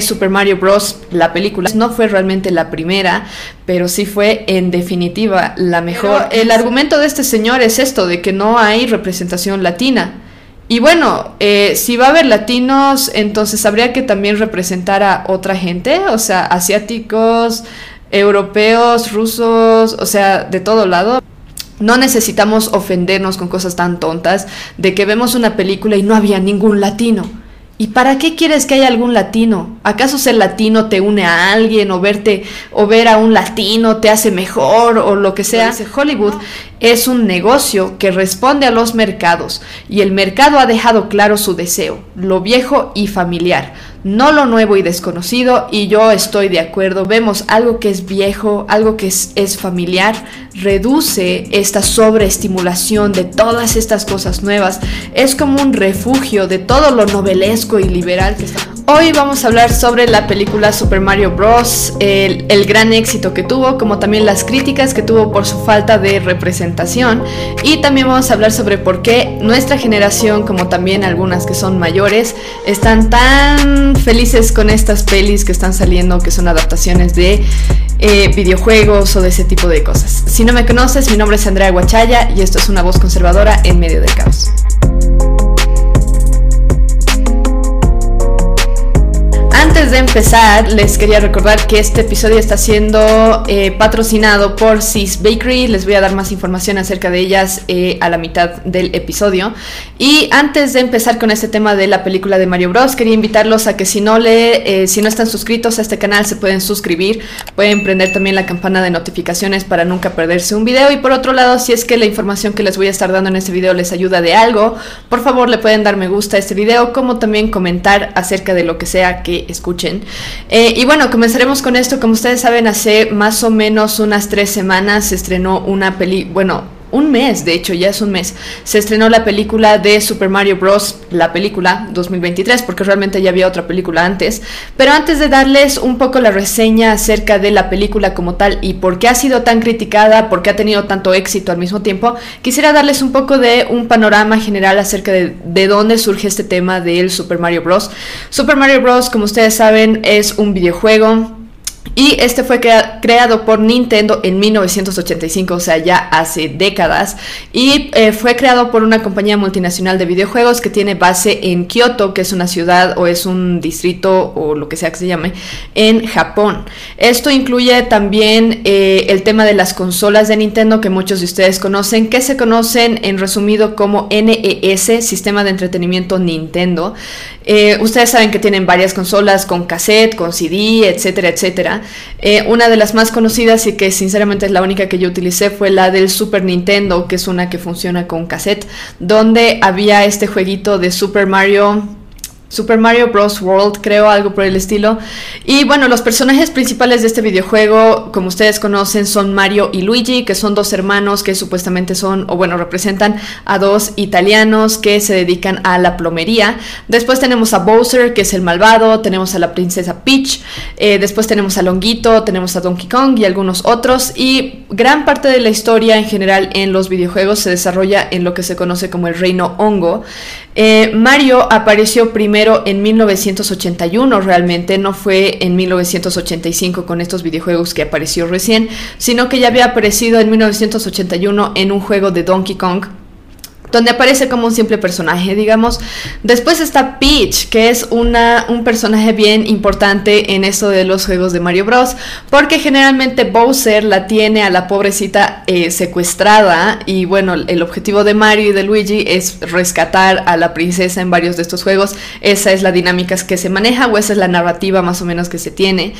Super Mario Bros. la película no fue realmente la primera, pero sí fue en definitiva la mejor. el argumento de este señor es esto, de que no hay representación latina. Y bueno, eh, si va a haber latinos, entonces habría que también representar a otra gente, o sea, asiáticos, europeos, rusos, o sea, de todo lado. No necesitamos ofendernos con cosas tan tontas de que vemos una película y no había ningún latino. ¿Y para qué quieres que haya algún latino? ¿Acaso ser latino te une a alguien o verte o ver a un latino te hace mejor o lo que sea? Hollywood es un negocio que responde a los mercados y el mercado ha dejado claro su deseo, lo viejo y familiar no lo nuevo y desconocido, y yo estoy de acuerdo. Vemos algo que es viejo, algo que es, familiar, reduce esta sobreestimulación de todas estas cosas nuevas. Es como un refugio de todo lo novelesco y liberal que está. Hoy vamos a hablar sobre la película Super Mario Bros., el, gran éxito que tuvo, como también las críticas que tuvo por su falta de representación, y también vamos a hablar sobre por qué nuestra generación, como también algunas que son mayores, están tan felices con estas pelis que están saliendo, que son adaptaciones de eh, videojuegos o de ese tipo de cosas. Si no me conoces, mi nombre es Andrea Guachaya y esto es una voz conservadora en medio del caos. Antes de empezar, les quería recordar que este episodio está siendo eh, patrocinado por Sis Bakery. Les voy a dar más información acerca de ellas eh, a la mitad del episodio. Y antes de empezar con este tema de la película de Mario Bros, quería invitarlos a que si no le, eh, si no están suscritos a este canal, se pueden suscribir. Pueden prender también la campana de notificaciones para nunca perderse un video. Y por otro lado, si es que la información que les voy a estar dando en este video les ayuda de algo, por favor le pueden dar me gusta a este video, como también comentar acerca de lo que sea que escuchen escuchen. Eh, y bueno, comenzaremos con esto. Como ustedes saben, hace más o menos unas tres semanas se estrenó una peli, bueno, un mes, de hecho, ya es un mes, se estrenó la película de Super Mario Bros., la película 2023, porque realmente ya había otra película antes. Pero antes de darles un poco la reseña acerca de la película como tal y por qué ha sido tan criticada, por qué ha tenido tanto éxito al mismo tiempo, quisiera darles un poco de un panorama general acerca de, de dónde surge este tema del Super Mario Bros. Super Mario Bros., como ustedes saben, es un videojuego y este fue creado por Nintendo en 1985, o sea, ya hace décadas. Y eh, fue creado por una compañía multinacional de videojuegos que tiene base en Kyoto, que es una ciudad o es un distrito o lo que sea que se llame, en Japón. Esto incluye también eh, el tema de las consolas de Nintendo que muchos de ustedes conocen, que se conocen en resumido como NES, Sistema de Entretenimiento Nintendo. Eh, ustedes saben que tienen varias consolas con cassette, con CD, etcétera, etcétera. Eh, una de las más conocidas y que sinceramente es la única que yo utilicé fue la del Super Nintendo, que es una que funciona con cassette, donde había este jueguito de Super Mario Super Mario Bros. World, creo, algo por el estilo. Y bueno, los personajes principales de este videojuego, como ustedes conocen, son Mario y Luigi, que son dos hermanos que supuestamente son, o bueno, representan a dos italianos que se dedican a la plomería. Después tenemos a Bowser, que es el malvado, tenemos a la princesa Peach, eh, después tenemos a Longuito, tenemos a Donkey Kong y algunos otros. Y gran parte de la historia en general en los videojuegos se desarrolla en lo que se conoce como el reino hongo. Eh, Mario apareció primero en 1981, realmente no fue en 1985 con estos videojuegos que apareció recién, sino que ya había aparecido en 1981 en un juego de Donkey Kong donde aparece como un simple personaje, digamos. Después está Peach, que es una, un personaje bien importante en esto de los juegos de Mario Bros. Porque generalmente Bowser la tiene a la pobrecita eh, secuestrada. Y bueno, el objetivo de Mario y de Luigi es rescatar a la princesa en varios de estos juegos. Esa es la dinámica que se maneja o esa es la narrativa más o menos que se tiene.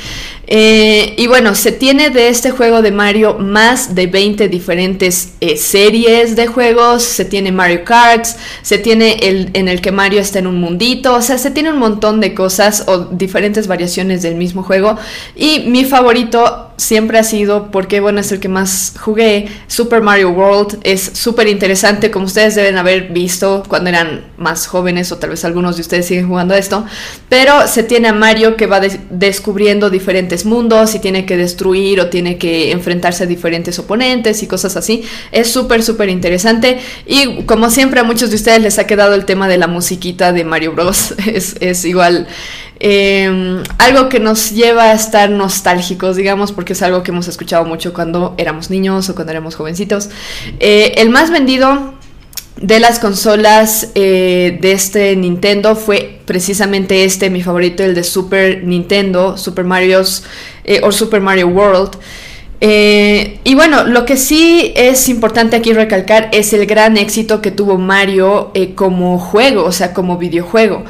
Eh, y bueno, se tiene de este juego de Mario más de 20 diferentes eh, series de juegos. Se tiene Mario Kart, se tiene el en el que Mario está en un mundito, o sea, se tiene un montón de cosas o diferentes variaciones del mismo juego. Y mi favorito siempre ha sido, porque bueno, es el que más jugué, Super Mario World. Es súper interesante, como ustedes deben haber visto cuando eran más jóvenes, o tal vez algunos de ustedes siguen jugando esto. Pero se tiene a Mario que va descubriendo diferentes mundos y tiene que destruir o tiene que enfrentarse a diferentes oponentes y cosas así. Es súper, súper interesante. Y como siempre, a muchos de ustedes les ha quedado el tema de la musiquita de Mario Bros. Es, es igual Em, algo que nos lleva a estar nostálgicos, digamos, porque es algo que hemos escuchado mucho cuando éramos niños o cuando éramos jovencitos. Eh, el más vendido de las consolas eh, de este Nintendo fue precisamente este, mi favorito, el de Super Nintendo, Super Mario's eh, o Super Mario World. Y bueno, lo que sí es importante aquí recalcar es el gran éxito que tuvo Mario como juego, o sea, como videojuego.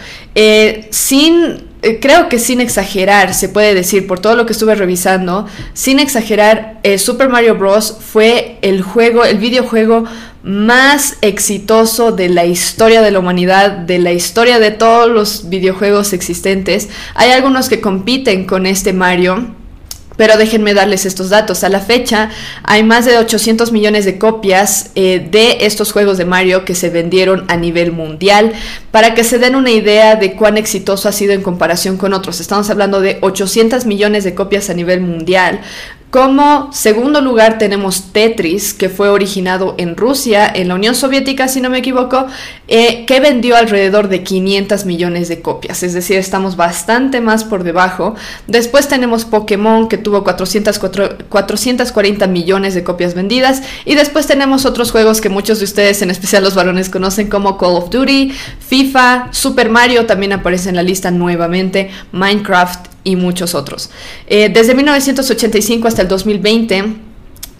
sin creo que sin exagerar, se puede decir, por todo lo que estuve revisando, sin exagerar, Super Mario Bros. fue el juego, el videojuego más exitoso de la historia de la humanidad, de la historia de todos los videojuegos existentes. Hay algunos que compiten con este Mario. Pero déjenme darles estos datos. A la fecha hay más de 800 millones de copias eh, de estos juegos de Mario que se vendieron a nivel mundial. Para que se den una idea de cuán exitoso ha sido en comparación con otros. Estamos hablando de 800 millones de copias a nivel mundial. Como segundo lugar tenemos Tetris, que fue originado en Rusia, en la Unión Soviética, si no me equivoco, eh, que vendió alrededor de 500 millones de copias, es decir, estamos bastante más por debajo. Después tenemos Pokémon, que tuvo 440 millones de copias vendidas, y después tenemos otros juegos que muchos de ustedes, en especial los varones, conocen como Call of Duty, FIFA, Super Mario también aparece en la lista nuevamente, Minecraft y muchos otros. Eh, desde 1985 hasta el 2020,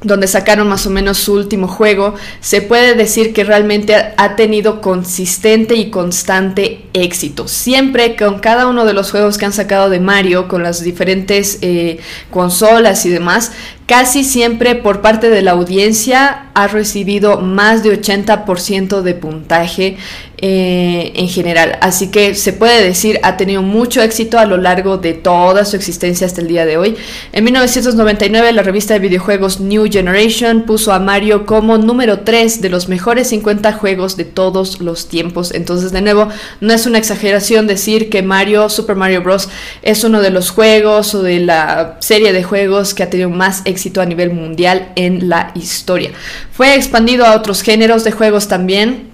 donde sacaron más o menos su último juego, se puede decir que realmente ha tenido consistente y constante éxito. Siempre con cada uno de los juegos que han sacado de Mario, con las diferentes eh, consolas y demás, casi siempre por parte de la audiencia ha recibido más de 80% de puntaje eh, en general. Así que se puede decir ha tenido mucho éxito a lo largo de toda su existencia hasta el día de hoy. En 1999 la revista de videojuegos New Generation puso a Mario como número 3 de los mejores 50 juegos de todos los tiempos. Entonces de nuevo no es una exageración decir que Mario, Super Mario Bros. es uno de los juegos o de la serie de juegos que ha tenido más éxito a nivel mundial en la historia. Fue expandido a otros géneros de juegos también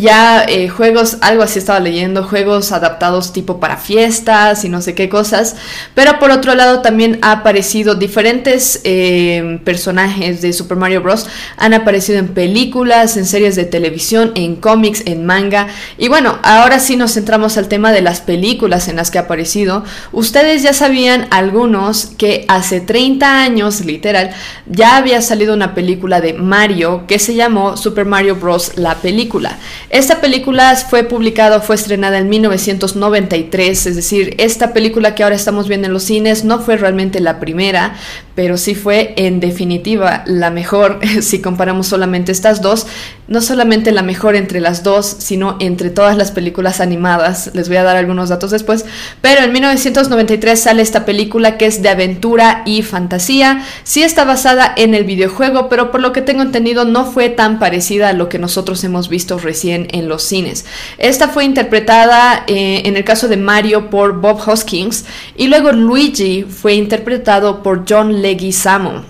ya eh, juegos, algo así estaba leyendo, juegos adaptados tipo para fiestas y no sé qué cosas. Pero por otro lado también ha aparecido diferentes eh, personajes de Super Mario Bros. Han aparecido en películas, en series de televisión, en cómics, en manga. Y bueno, ahora sí nos centramos al tema de las películas en las que ha aparecido. Ustedes ya sabían algunos que hace 30 años, literal, ya había salido una película de Mario que se llamó Super Mario Bros. la película. Esta película fue publicada, fue estrenada en 1993, es decir, esta película que ahora estamos viendo en los cines no fue realmente la primera, pero sí fue en definitiva la mejor si comparamos solamente estas dos, no solamente la mejor entre las dos, sino entre todas las películas animadas, les voy a dar algunos datos después, pero en 1993 sale esta película que es de aventura y fantasía, sí está basada en el videojuego, pero por lo que tengo entendido no fue tan parecida a lo que nosotros hemos visto recién en los cines. Esta fue interpretada eh, en el caso de Mario por Bob Hoskins y luego Luigi fue interpretado por John Leguizamo.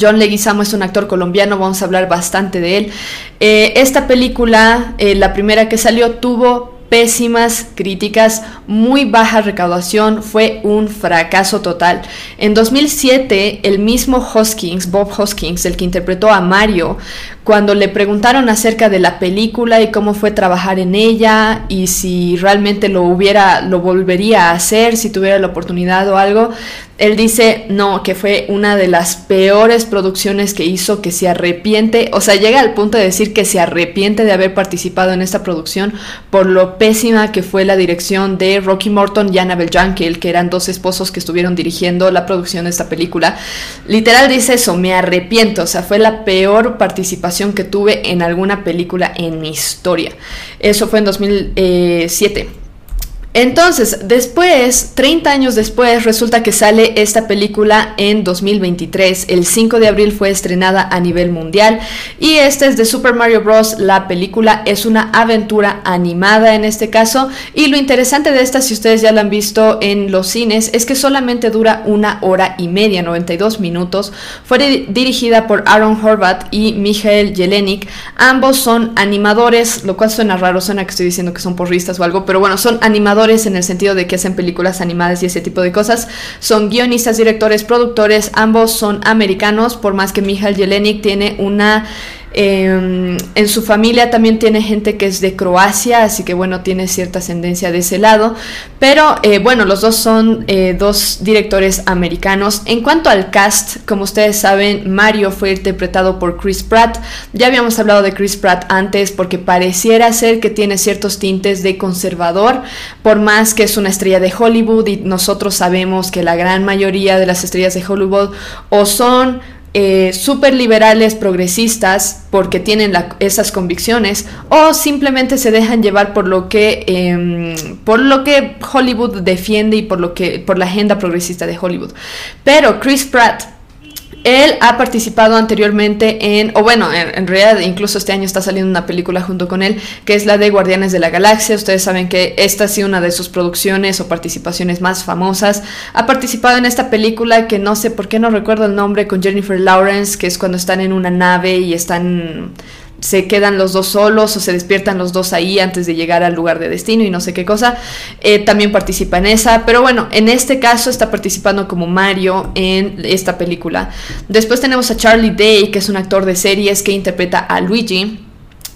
John Leguizamo es un actor colombiano, vamos a hablar bastante de él. Eh, esta película, eh, la primera que salió, tuvo pésimas críticas, muy baja recaudación, fue un fracaso total. En 2007, el mismo Hoskins, Bob Hoskins, el que interpretó a Mario, cuando le preguntaron acerca de la película y cómo fue trabajar en ella y si realmente lo hubiera lo volvería a hacer si tuviera la oportunidad o algo, él dice, "No, que fue una de las peores producciones que hizo, que se arrepiente, o sea, llega al punto de decir que se arrepiente de haber participado en esta producción por lo pésima que fue la dirección de Rocky Morton y Annabelle Jankel, que eran dos esposos que estuvieron dirigiendo la producción de esta película. Literal dice eso, me arrepiento, o sea, fue la peor participación que tuve en alguna película en mi historia. Eso fue en 2007. Entonces, después, 30 años después, resulta que sale esta película en 2023. El 5 de abril fue estrenada a nivel mundial. Y esta es de Super Mario Bros. La película es una aventura animada en este caso. Y lo interesante de esta, si ustedes ya la han visto en los cines, es que solamente dura una hora y media, 92 minutos. Fue dirigida por Aaron Horvath y Michael Jelenik. Ambos son animadores, lo cual suena raro, suena que estoy diciendo que son porristas o algo, pero bueno, son animadores en el sentido de que hacen películas animadas y ese tipo de cosas. Son guionistas, directores, productores, ambos son americanos, por más que Michael Jelenic tiene una Em, en su familia también tiene gente que es de Croacia, así que bueno, tiene cierta ascendencia de ese lado. Pero eh, bueno, los dos son eh, dos directores americanos. En cuanto al cast, como ustedes saben, Mario fue interpretado por Chris Pratt. Ya habíamos hablado de Chris Pratt antes porque pareciera ser que tiene ciertos tintes de conservador, por más que es una estrella de Hollywood y nosotros sabemos que la gran mayoría de las estrellas de Hollywood o son eh, super liberales progresistas porque tienen esas convicciones o simplemente se dejan llevar por lo que em, por lo que Hollywood defiende y por lo que por la agenda progresista de Hollywood. Pero Chris Pratt él ha participado anteriormente en, o bueno, en, realidad incluso este año está saliendo una película junto con él, que es la de Guardianes de la Galaxia. Ustedes saben que esta ha sido una de sus producciones o participaciones más famosas. Ha participado en esta película que no sé por qué no recuerdo el nombre, con Jennifer Lawrence, que es cuando están en una nave y están se quedan los dos solos o se despiertan los dos ahí antes de llegar al lugar de destino y no sé qué cosa. Eh, también participa en esa, pero bueno, en este caso está participando como Mario en esta película. Después tenemos a Charlie Day, que es un actor de series que interpreta a Luigi.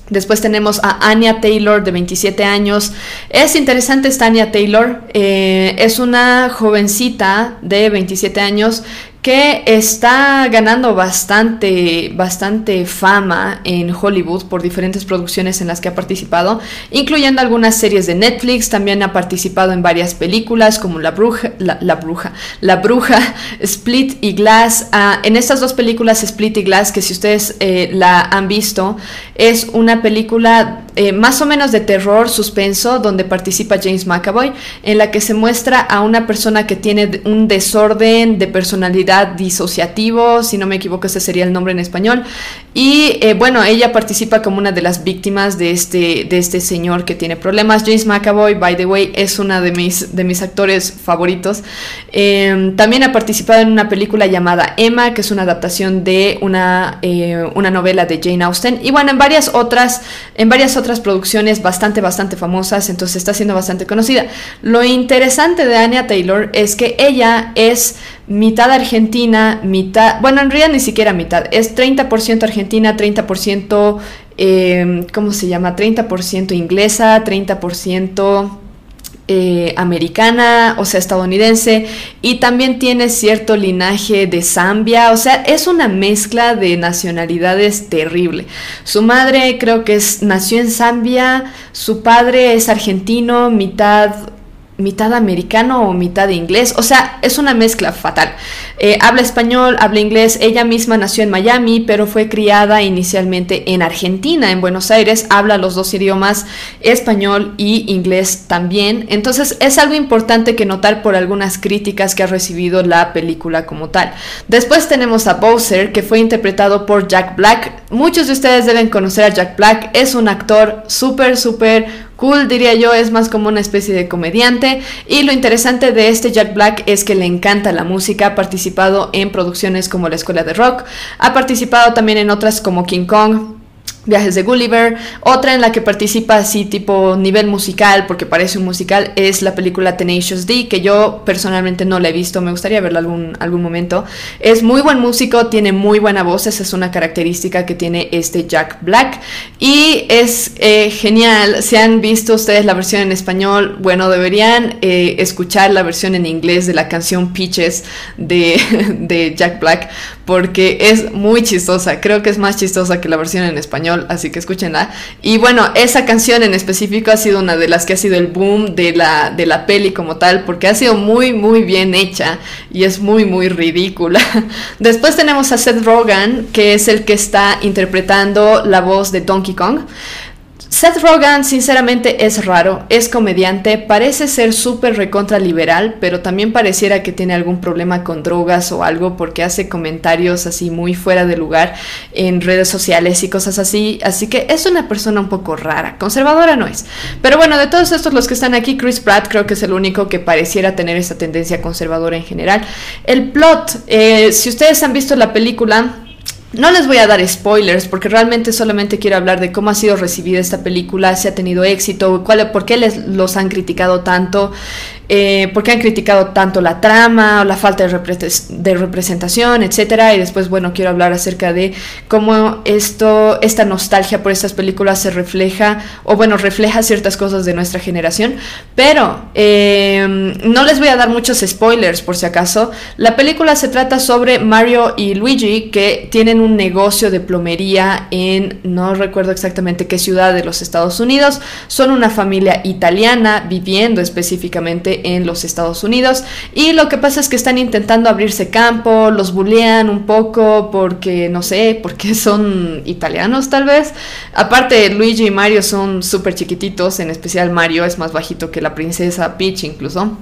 Después tenemos a Anya Taylor, de 27 años. Es interesante esta Anya Taylor. Eh, es una jovencita de 27 años que está ganando bastante, bastante fama en Hollywood por diferentes producciones en las que ha participado, incluyendo algunas series de Netflix, también ha participado en varias películas como La Bruja, La, Bruja, La Bruja, Split y Glass. Ah, en estas dos películas, Split y Glass, que si ustedes eh, la han visto, es una película eh, más o menos de terror, suspenso, donde participa James McAvoy, en la que se muestra a una persona que tiene un desorden de personalidad disociativo, si no me equivoco ese sería el nombre en español, y eh, bueno, ella participa como una de las víctimas de este, de este señor que tiene problemas. James McAvoy, by the way, es una de mis, de mis actores favoritos. Em, también ha participado en una película llamada Emma, que es una adaptación de una, eh, una novela de Jane Austen, y bueno, en varias otras, en varias otras producciones bastante, bastante famosas, entonces está siendo bastante conocida. Lo interesante de Anya Taylor es que ella es mitad argentina, mitad, bueno, en realidad ni siquiera mitad, es 30% argentina, 30%, eh, ¿cómo se llama? 30% inglesa, 30% eh, americana, o sea, estadounidense, y también tiene cierto linaje de Zambia, o sea, es una mezcla de nacionalidades terrible. Su madre creo que es, nació en Zambia, su padre es argentino, mitad mitad americano o mitad inglés. O sea, es una mezcla fatal. Eh, habla español, habla inglés. Ella misma nació en Miami, pero fue criada inicialmente en Argentina, en Buenos Aires. Habla los dos idiomas, español y inglés también. Entonces es algo importante que notar por algunas críticas que ha recibido la película como tal. Después tenemos a Bowser, que fue interpretado por Jack Black. Muchos de ustedes deben conocer a Jack Black. Es un actor súper, súper cool, diría yo, es más como una especie de comediante. Y lo interesante de este Jack Black es que le encanta la música, ha participado en producciones como La Escuela de Rock, ha participado también en otras como King Kong, Viajes de Gulliver. Otra en la que participa así tipo nivel musical, porque parece un musical, es la película Tenacious D, que yo personalmente no la he visto, me gustaría verla algún, algún momento. Es muy buen músico, tiene muy buena voz, esa es una característica que tiene este Jack Black. Y es eh, genial, si han visto ustedes la versión en español, bueno, deberían eh, escuchar la versión en inglés de la canción Peaches de, de Jack Black, porque es muy chistosa, creo que es más chistosa que la versión en español así que escúchenla. Y bueno, esa canción en específico ha sido una de las que ha sido el boom de la, de la peli como tal, porque ha sido muy, muy bien hecha y es muy, muy ridícula. Después tenemos a Seth Rogen, que es el que está interpretando la voz de Donkey Kong. Seth Rogen sinceramente es raro, es comediante, parece ser súper recontra liberal, pero también pareciera que tiene algún problema con drogas o algo porque hace comentarios así muy fuera de lugar en redes sociales y cosas así, así que es una persona un poco rara, conservadora no es. Pero bueno, de todos estos los que están aquí, Chris Pratt creo que es el único que pareciera tener esa tendencia conservadora en general. El plot, eh, si ustedes han visto la película, No les voy a dar spoilers porque realmente solamente quiero hablar de cómo ha sido recibida esta película, si ha tenido éxito, cuál, por qué les, los han criticado tanto, eh, por qué han criticado tanto la trama o la falta de, representación, etcétera. Y después, bueno, quiero hablar acerca de cómo esto, esta nostalgia por estas películas se refleja, o bueno, refleja ciertas cosas de nuestra generación. Pero eh, no les voy a dar muchos spoilers por si acaso. La película se trata sobre Mario y Luigi que tienen un negocio de plomería en, no recuerdo exactamente qué ciudad de los Estados Unidos. Son una familia italiana viviendo específicamente en los Estados Unidos. Y lo que pasa es que están intentando abrirse campo, los bullean un poco porque, no sé, porque son italianos tal vez. Aparte, Luigi y Mario son súper chiquititos, en especial Mario es más bajito que la princesa Peach incluso.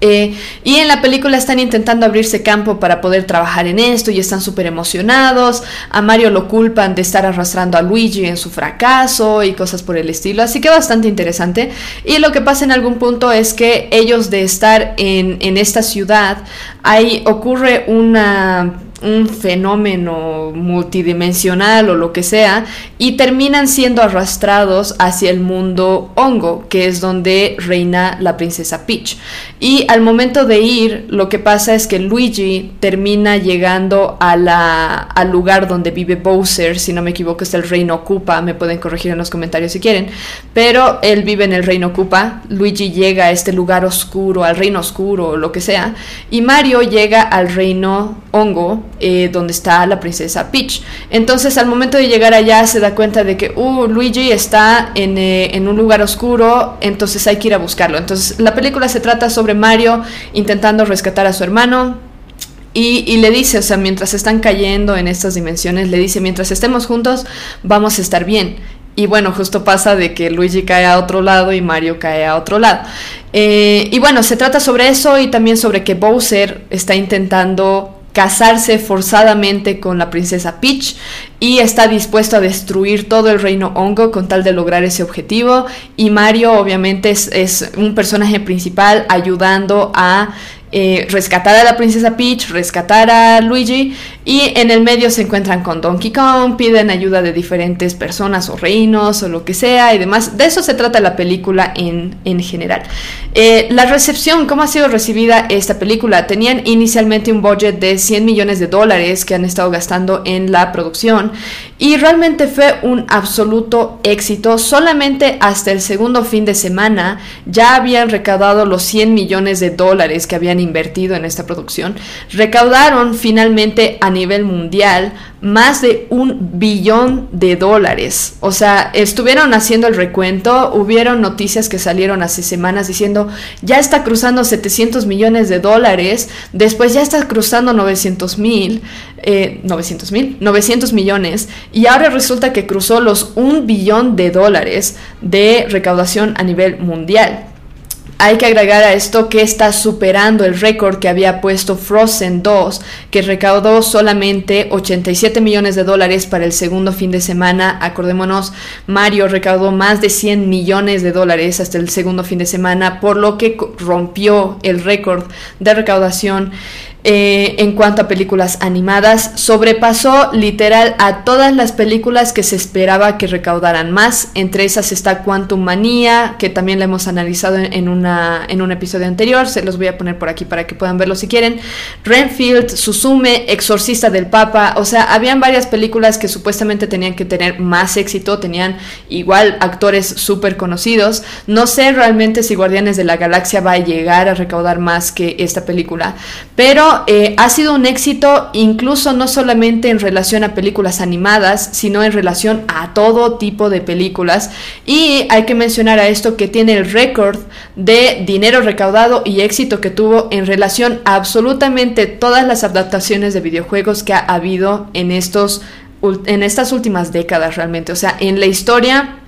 Eh, y en la película están intentando abrirse campo para poder trabajar en esto y están súper emocionados. A Mario lo culpan de estar arrastrando a Luigi en su fracaso y cosas por el estilo. Así que bastante interesante. Y lo que pasa en algún punto es que ellos de estar en, en esta ciudad, ahí ocurre una un fenómeno multidimensional o lo que sea y terminan siendo arrastrados hacia el mundo hongo, que es donde reina la princesa Peach. Y al momento de ir, lo que pasa es que Luigi termina llegando a la, al lugar donde vive Bowser, si no me equivoco es el reino Koopa, me pueden corregir en los comentarios si quieren, pero él vive en el reino Koopa, Luigi llega a este lugar oscuro, al reino oscuro o lo que sea, y Mario llega al reino hongo, eh, donde está la princesa Peach. Entonces al momento de llegar allá se da cuenta de que uh, Luigi está eh, en, un lugar oscuro, entonces hay que ir a buscarlo. Entonces la película se trata sobre Mario intentando rescatar a su hermano. Y, y, le dice, o sea, mientras están cayendo en estas dimensiones, le dice, mientras estemos juntos, vamos a estar bien. Y bueno, justo pasa de que Luigi cae a otro lado y Mario cae a otro lado. Eh, y bueno, se trata sobre eso y también sobre que Bowser está intentando casarse forzadamente con la princesa Peach y está dispuesto a destruir todo el reino hongo con tal de lograr ese objetivo. Y Mario obviamente es, es un personaje principal ayudando a eh, rescatar a la princesa Peach, rescatar a Luigi y en el medio se encuentran con Donkey Kong, piden ayuda de diferentes personas o reinos o lo que sea y demás. De eso se trata la película en, en general. Eh, la recepción, ¿cómo ha sido recibida esta película? Tenían inicialmente un budget de 100 millones de dólares que han estado gastando en la producción y realmente fue un absoluto éxito. Solamente hasta el segundo fin de semana ya habían recaudado los 100 millones de dólares que habían invertido en esta producción, recaudaron finalmente a nivel mundial más de un billón de dólares. O sea, estuvieron haciendo el recuento, hubieron noticias que salieron hace semanas diciendo, ya está cruzando 700 millones de dólares, después ya está cruzando 900 mil, 900 eh, mil, 900 millones, y ahora resulta que cruzó los un billón de dólares de recaudación a nivel mundial. Hay que agregar a esto que está superando el récord que había puesto Frozen 2, que recaudó solamente 87 millones de dólares para el segundo fin de semana. Acordémonos, Mario recaudó más de 100 millones de dólares hasta el segundo fin de semana, por lo que rompió el récord de recaudación eh, en cuanto a películas animadas, sobrepasó literal a todas las películas que se esperaba que recaudaran más. Entre esas está Quantum Manía, que también la hemos analizado en, una, en un episodio anterior, se los voy a poner por aquí para que puedan verlo si quieren. Renfield, Susume, Exorcista del Papa, o sea, habían varias películas que supuestamente tenían que tener más éxito, tenían igual actores súper conocidos. No sé realmente si Guardianes de la Galaxia va a llegar a recaudar más que esta película, pero eh, ha sido un éxito incluso no solamente en relación a películas animadas, sino en relación a todo tipo de películas. Y hay que mencionar a esto que tiene el récord de dinero recaudado y éxito que tuvo en relación a absolutamente todas las adaptaciones de videojuegos que ha habido en, estos, en estas últimas décadas realmente. O sea, en la historia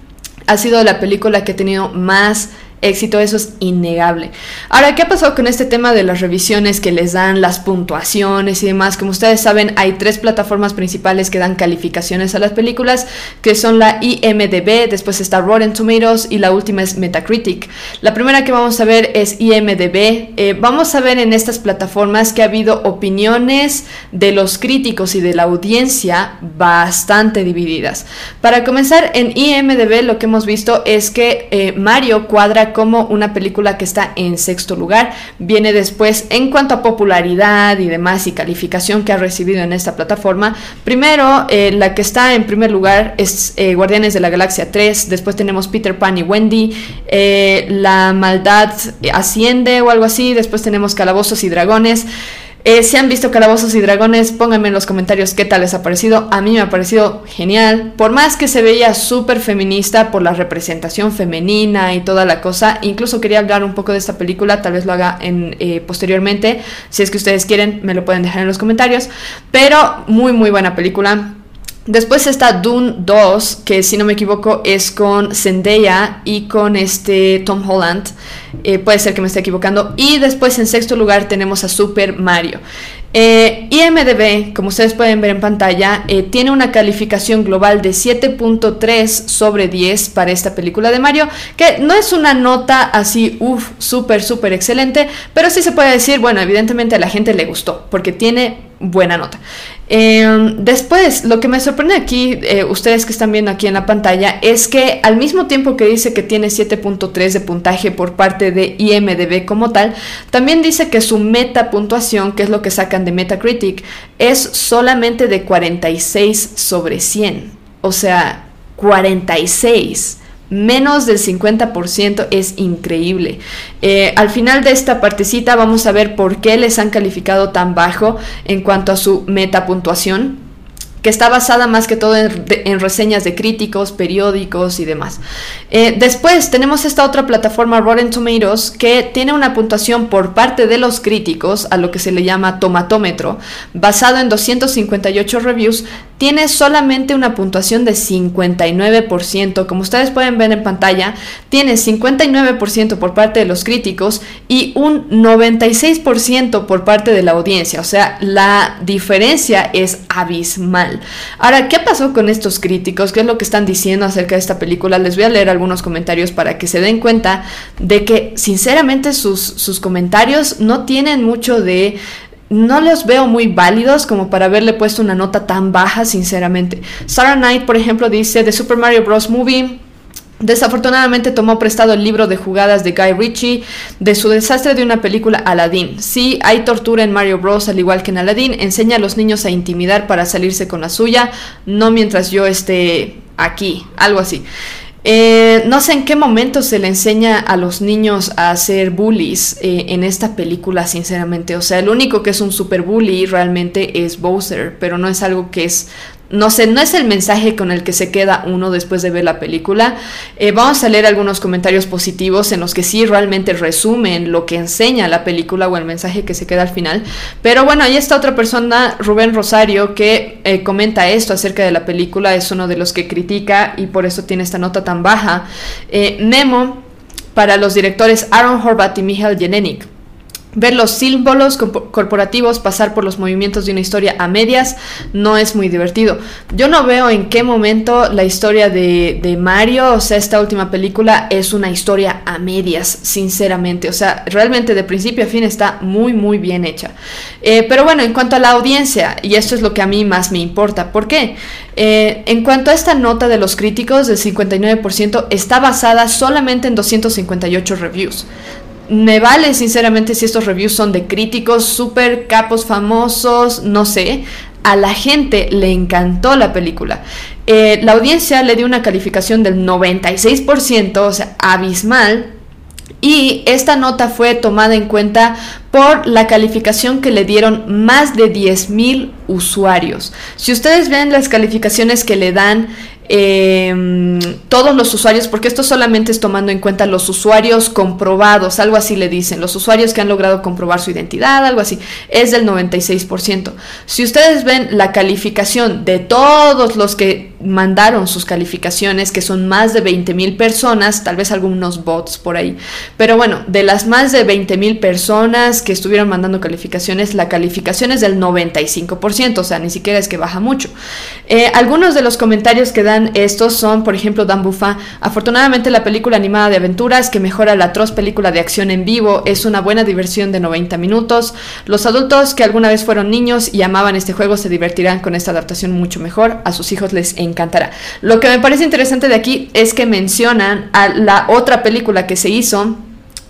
ha sido la película que ha tenido más éxito, eso es innegable. Ahora, ¿qué ha pasado con este tema de las revisiones que les dan las puntuaciones y demás? Como ustedes saben, hay tres plataformas principales que dan calificaciones a las películas, que son la IMDB, después está Rotten Tomatoes y la última es Metacritic. La primera que vamos a ver es IMDB. Eh, vamos a ver en estas plataformas que ha habido opiniones de los críticos y de la audiencia bastante divididas. Para comenzar, en IMDB lo que hemos visto es que eh, Mario cuadra como una película que está en sexto lugar. Viene después en cuanto a popularidad y demás y calificación que ha recibido en esta plataforma. Primero, eh, la que está en primer lugar es eh, Guardianes de la Galaxia 3. Después tenemos Peter Pan y Wendy. la maldad asciende o algo así. Después tenemos Calabozos y Dragones. Eh, si han visto Calabozos y Dragones, pónganme en los comentarios qué tal les ha parecido. A mí me ha parecido genial. Por más que se veía súper feminista por la representación femenina y toda la cosa, incluso quería hablar un poco de esta película, tal vez lo haga en, eh, posteriormente. Si es que ustedes quieren, me lo pueden dejar en los comentarios. Pero muy, muy buena película. Después está Dune 2, que si no me equivoco es con Zendaya y con este Tom Holland. Eh, puede ser que me esté equivocando. Y después en sexto lugar tenemos a Super Mario. Eh, IMDB, como ustedes pueden ver en pantalla, eh, tiene una calificación global de 7.3 sobre 10 para esta película de Mario, que no es una nota así, uff, súper, súper excelente, pero sí se puede decir, bueno, evidentemente a la gente le gustó, porque tiene buena nota. Em, después, lo que me sorprende aquí, eh, ustedes que están viendo aquí en la pantalla, es que al mismo tiempo que dice que tiene 7.3 de puntaje por parte de IMDB como tal, también dice que su meta puntuación, que es lo que sacan de Metacritic, es solamente de 46 sobre 100. O sea, 46 menos del 50% es increíble. Eh, al final de esta partecita vamos a ver por qué les han calificado tan bajo en cuanto a su meta puntuación que está basada más que todo en, reseñas de críticos, periódicos y demás. Eh, después tenemos esta otra plataforma Rotten Tomatoes que tiene una puntuación por parte de los críticos, a lo que se le llama tomatómetro, basado en 258 reviews, tiene solamente una puntuación de 59%. Como ustedes pueden ver en pantalla, tiene 59% por parte de los críticos y un 96% por parte de la audiencia. O sea, la diferencia es abismal. Ahora, ¿qué pasó con estos críticos? ¿Qué es lo que están diciendo acerca de esta película? Les voy a leer algunos comentarios para que se den cuenta de que sinceramente sus, sus comentarios no tienen mucho de no los veo muy válidos como para haberle puesto una nota tan baja, sinceramente. Sarah Knight, por ejemplo, dice The Super Mario Bros. Movie Desafortunadamente tomó prestado el libro de jugadas de Guy Ritchie de su desastre de una película Aladdin. Sí, hay tortura en Mario Bros. al igual que en Aladdin. Enseña a los niños a intimidar para salirse con la suya, no mientras yo esté aquí, algo así. Eh, no sé en qué momento se le enseña a los niños a hacer bullies eh, en esta película, sinceramente. O sea, el único que es un super bully realmente es Bowser, pero no es algo que es no sé, no es el mensaje con el que se queda uno después de ver la película. Eh, vamos a leer algunos comentarios positivos en los que sí realmente resumen lo que enseña la película o el mensaje que se queda al final. Pero bueno, ahí está otra persona, Rubén Rosario, que eh, comenta esto acerca de la película. Es uno de los que critica y por eso tiene esta nota tan baja. Eh, memo para los directores Aaron Horvath y Michael Jenenik. Ver los símbolos corporativos pasar por los movimientos de una historia a medias no es muy divertido. Yo no veo en qué momento la historia de, Mario, o sea, esta última película, es una historia a medias, sinceramente. O sea, realmente de principio a fin está muy, muy bien hecha. Eh, pero bueno, en cuanto a la audiencia, y esto es lo que a mí más me importa, ¿por qué? Eh, en cuanto a esta nota de los críticos del 59%, está basada solamente en 258 reviews me vale sinceramente si estos reviews son de críticos super capos famosos, no sé. A la gente le encantó la película. Eh, la audiencia le dio una calificación del 96%, o sea, abismal. Y esta nota fue tomada en cuenta por la calificación que le dieron más de 10.000 usuarios. Si ustedes ven las calificaciones que le dan em, todos los usuarios, porque esto solamente es tomando en cuenta los usuarios comprobados, algo así le dicen, los usuarios que han logrado comprobar su identidad, algo así, es del 96%. Si ustedes ven la calificación de todos los que mandaron sus calificaciones, que son más de 20 mil personas, tal vez algunos bots por ahí, pero bueno, de las más de 20 mil personas que estuvieron mandando calificaciones, la calificación es del 95%, o sea, ni siquiera es que baja mucho. Eh, algunos de los comentarios que dan estos son, por ejemplo, Dan Buffa, afortunadamente la película animada de aventuras que mejora la atroz película de acción en vivo es una buena diversión de 90 minutos. Los adultos que alguna vez fueron niños y amaban este juego se divertirán con esta adaptación mucho mejor, a sus hijos les encantará. Lo que me parece interesante de aquí es que mencionan a la otra película que se hizo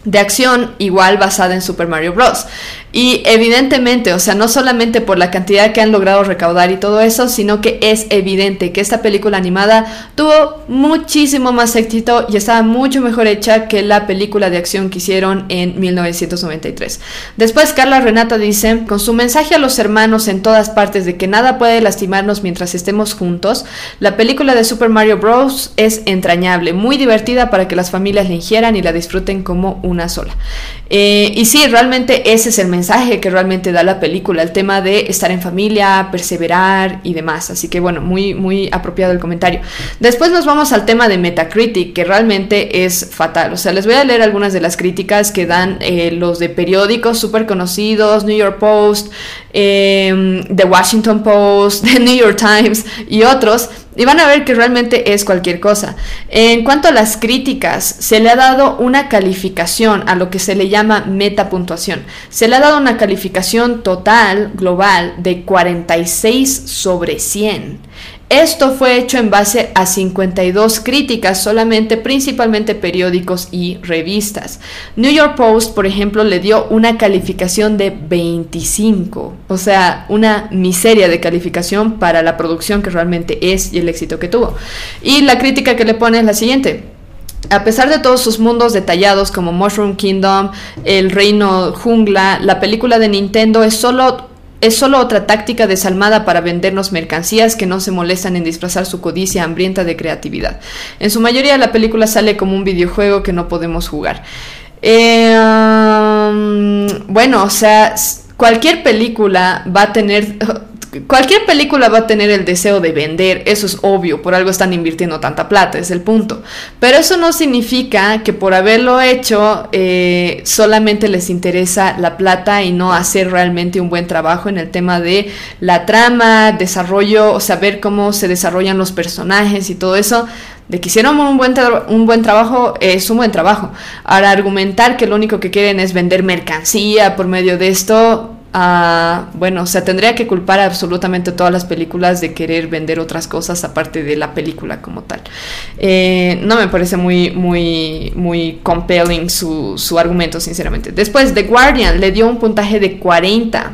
de acción igual basada en Super Mario Bros. Y evidentemente, o sea, no solamente por la cantidad que han logrado recaudar y todo eso, sino que es evidente que esta película animada tuvo muchísimo más éxito y estaba mucho mejor hecha que la película de acción que hicieron en 1993. Después Carla Renata dice, con su mensaje a los hermanos en todas partes de que nada puede lastimarnos mientras estemos juntos, la película de Super Mario Bros. es entrañable, muy divertida para que las familias la ingieran y la disfruten como una sola. Eh, y sí, realmente ese es el mensaje que realmente da la película, el tema de estar en familia, perseverar y demás. Así que bueno, muy, muy apropiado el comentario. Después nos vamos al tema de Metacritic, que realmente es fatal. O sea, les voy a leer algunas de las críticas que dan eh, los de periódicos súper conocidos, New York Post, eh, The Washington Post, The New York Times y otros y van a ver que realmente es cualquier cosa. En cuanto a las críticas, se le ha dado una calificación a lo que se le llama metapuntuación. Se le ha dado una calificación total, global, de 46 sobre 100. Esto fue hecho en base a 52 críticas solamente, principalmente periódicos y revistas. New York Post, por ejemplo, le dio una calificación de 25, o sea, una miseria de calificación para la producción que realmente es y el éxito que tuvo. Y la crítica que le pone es la siguiente. A pesar de todos sus mundos detallados como Mushroom Kingdom, El Reino Jungla, la película de Nintendo es solo es solo otra táctica desalmada para vendernos mercancías que no se molestan en disfrazar su codicia hambrienta de creatividad. En su mayoría la película sale como un videojuego que no podemos jugar. Eh, um, bueno, o sea, cualquier película va a tener cualquier película va a tener el deseo de vender, eso es obvio, por algo están invirtiendo tanta plata, es el punto. Pero eso no significa que por haberlo hecho eh, solamente les interesa la plata y no hacer realmente un buen trabajo en el tema de la trama, desarrollo, o saber cómo se desarrollan los personajes y todo eso de que hicieron un buen, un buen trabajo es un buen trabajo. Ahora, argumentar que lo único que quieren es vender mercancía por medio de esto, bueno, o sea, tendría que culpar absolutamente todas las películas de querer vender otras cosas aparte de la película como tal. Eh, no me parece muy, muy, muy compelling su, su argumento, sinceramente. Después, The Guardian le dio un puntaje de 40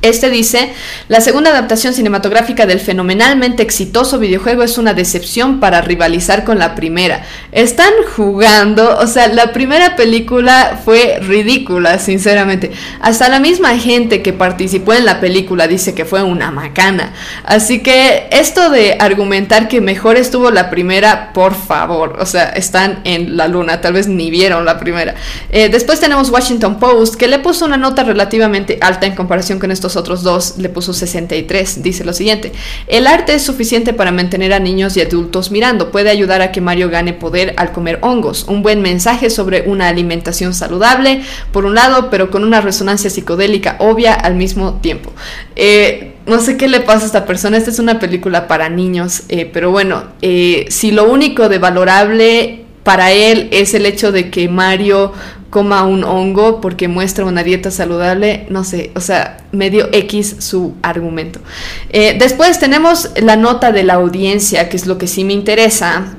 este dice, la segunda adaptación cinematográfica del fenomenalmente exitoso videojuego es una decepción para rivalizar con la primera. Están jugando, o sea, la primera película fue ridícula, sinceramente. Hasta la misma gente que participó en la película dice que fue una macana. Así que esto de argumentar que mejor estuvo la primera, por favor, o sea, están en la luna, tal vez ni vieron la primera. Eh, después tenemos Washington Post, que le puso una nota relativamente alta en comparación con estos otros dos le puso 63. Dice lo siguiente, el arte es suficiente para mantener a niños y adultos mirando, puede ayudar a que Mario gane poder al comer hongos, un buen mensaje sobre una alimentación saludable, por un lado, pero con una resonancia psicodélica obvia al mismo tiempo. Eh, no sé qué le pasa a esta persona, esta es una película para niños, eh, pero bueno, eh, si lo único de valorable para él es el hecho de que Mario coma un hongo porque muestra una dieta saludable, no sé, o sea, medio X su argumento. Eh, después tenemos la nota de la audiencia, que es lo que sí me interesa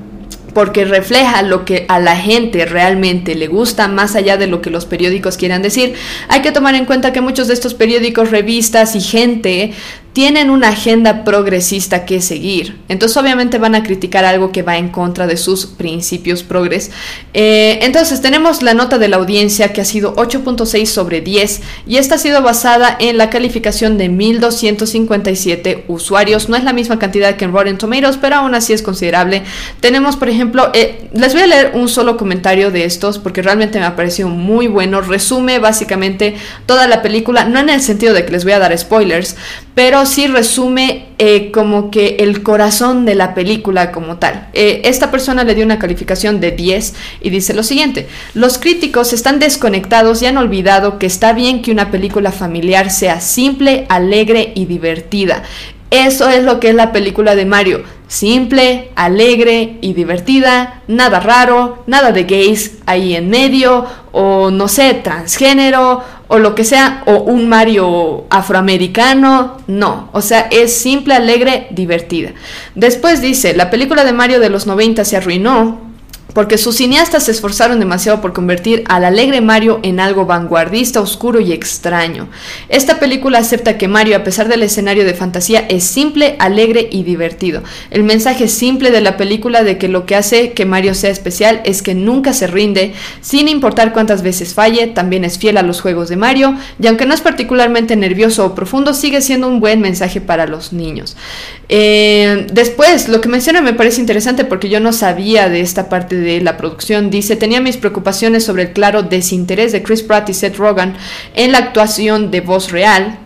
porque refleja lo que a la gente realmente le gusta más allá de lo que los periódicos quieran decir. Hay que tomar en cuenta que muchos de estos periódicos, revistas y gente tienen una agenda progresista que seguir. Entonces obviamente van a criticar algo que va en contra de sus principios progres. Eh, entonces tenemos la nota de la audiencia que ha sido 8.6 sobre 10 y esta ha sido basada en la calificación de 1257 usuarios. No es la misma cantidad que en Rotten Tomatoes, pero aún así es considerable. Tenemos, por ejemplo, eh, les voy a leer un solo comentario de estos porque realmente me ha parecido muy bueno. Resume básicamente toda la película, no en el sentido de que les voy a dar spoilers, pero sí resume eh, como que el corazón de la película como tal. Eh, esta persona le dio una calificación de 10 y dice lo siguiente, los críticos están desconectados y han olvidado que está bien que una película familiar sea simple, alegre y divertida. Eso es lo que es la película de Mario. Simple, alegre y divertida, nada raro, nada de gays ahí en medio, o no sé, transgénero, o lo que sea, o un Mario afroamericano, no, o sea, es simple, alegre, divertida. Después dice, la película de Mario de los 90 se arruinó porque sus cineastas se esforzaron demasiado por convertir al alegre Mario en algo vanguardista, oscuro y extraño. Esta película acepta que Mario, a pesar del escenario de fantasía, es simple, alegre y divertido. El mensaje simple de la película de que lo que hace que Mario sea especial es que nunca se rinde, sin importar cuántas veces falle, también es fiel a los juegos de Mario, y aunque no es particularmente nervioso o profundo, sigue siendo un buen mensaje para los niños. Eh, después, lo que menciona me parece interesante porque yo no sabía de esta parte de la producción. Dice, tenía mis preocupaciones sobre el claro desinterés de Chris Pratt y Seth Rogen en la actuación de voz real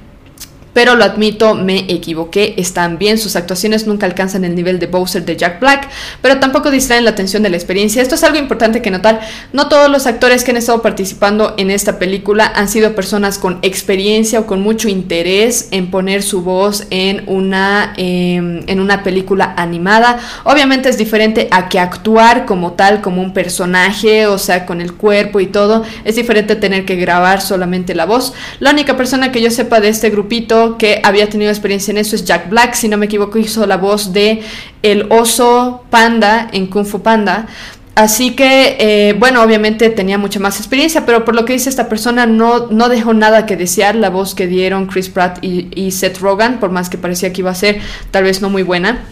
pero lo admito, me equivoqué, están bien, sus actuaciones nunca alcanzan el nivel de Bowser de Jack Black, pero tampoco distraen la atención de la experiencia. Esto es algo importante que notar, no todos los actores que han estado participando en esta película han sido personas con experiencia o con mucho interés en poner su voz en una, em, en una película animada. Obviamente es diferente a que actuar como tal, como un personaje, o sea, con el cuerpo y todo, es diferente tener que grabar solamente la voz. La única persona que yo sepa de este grupito que había tenido experiencia en eso es Jack Black, si no me equivoco, hizo la voz de el oso panda en Kung Fu Panda. Así que, eh, bueno, obviamente tenía mucha más experiencia, pero por lo que dice esta persona, no, no dejó nada que desear la voz que dieron Chris Pratt y, y Seth Rogen, por más que parecía que iba a ser tal vez no muy buena.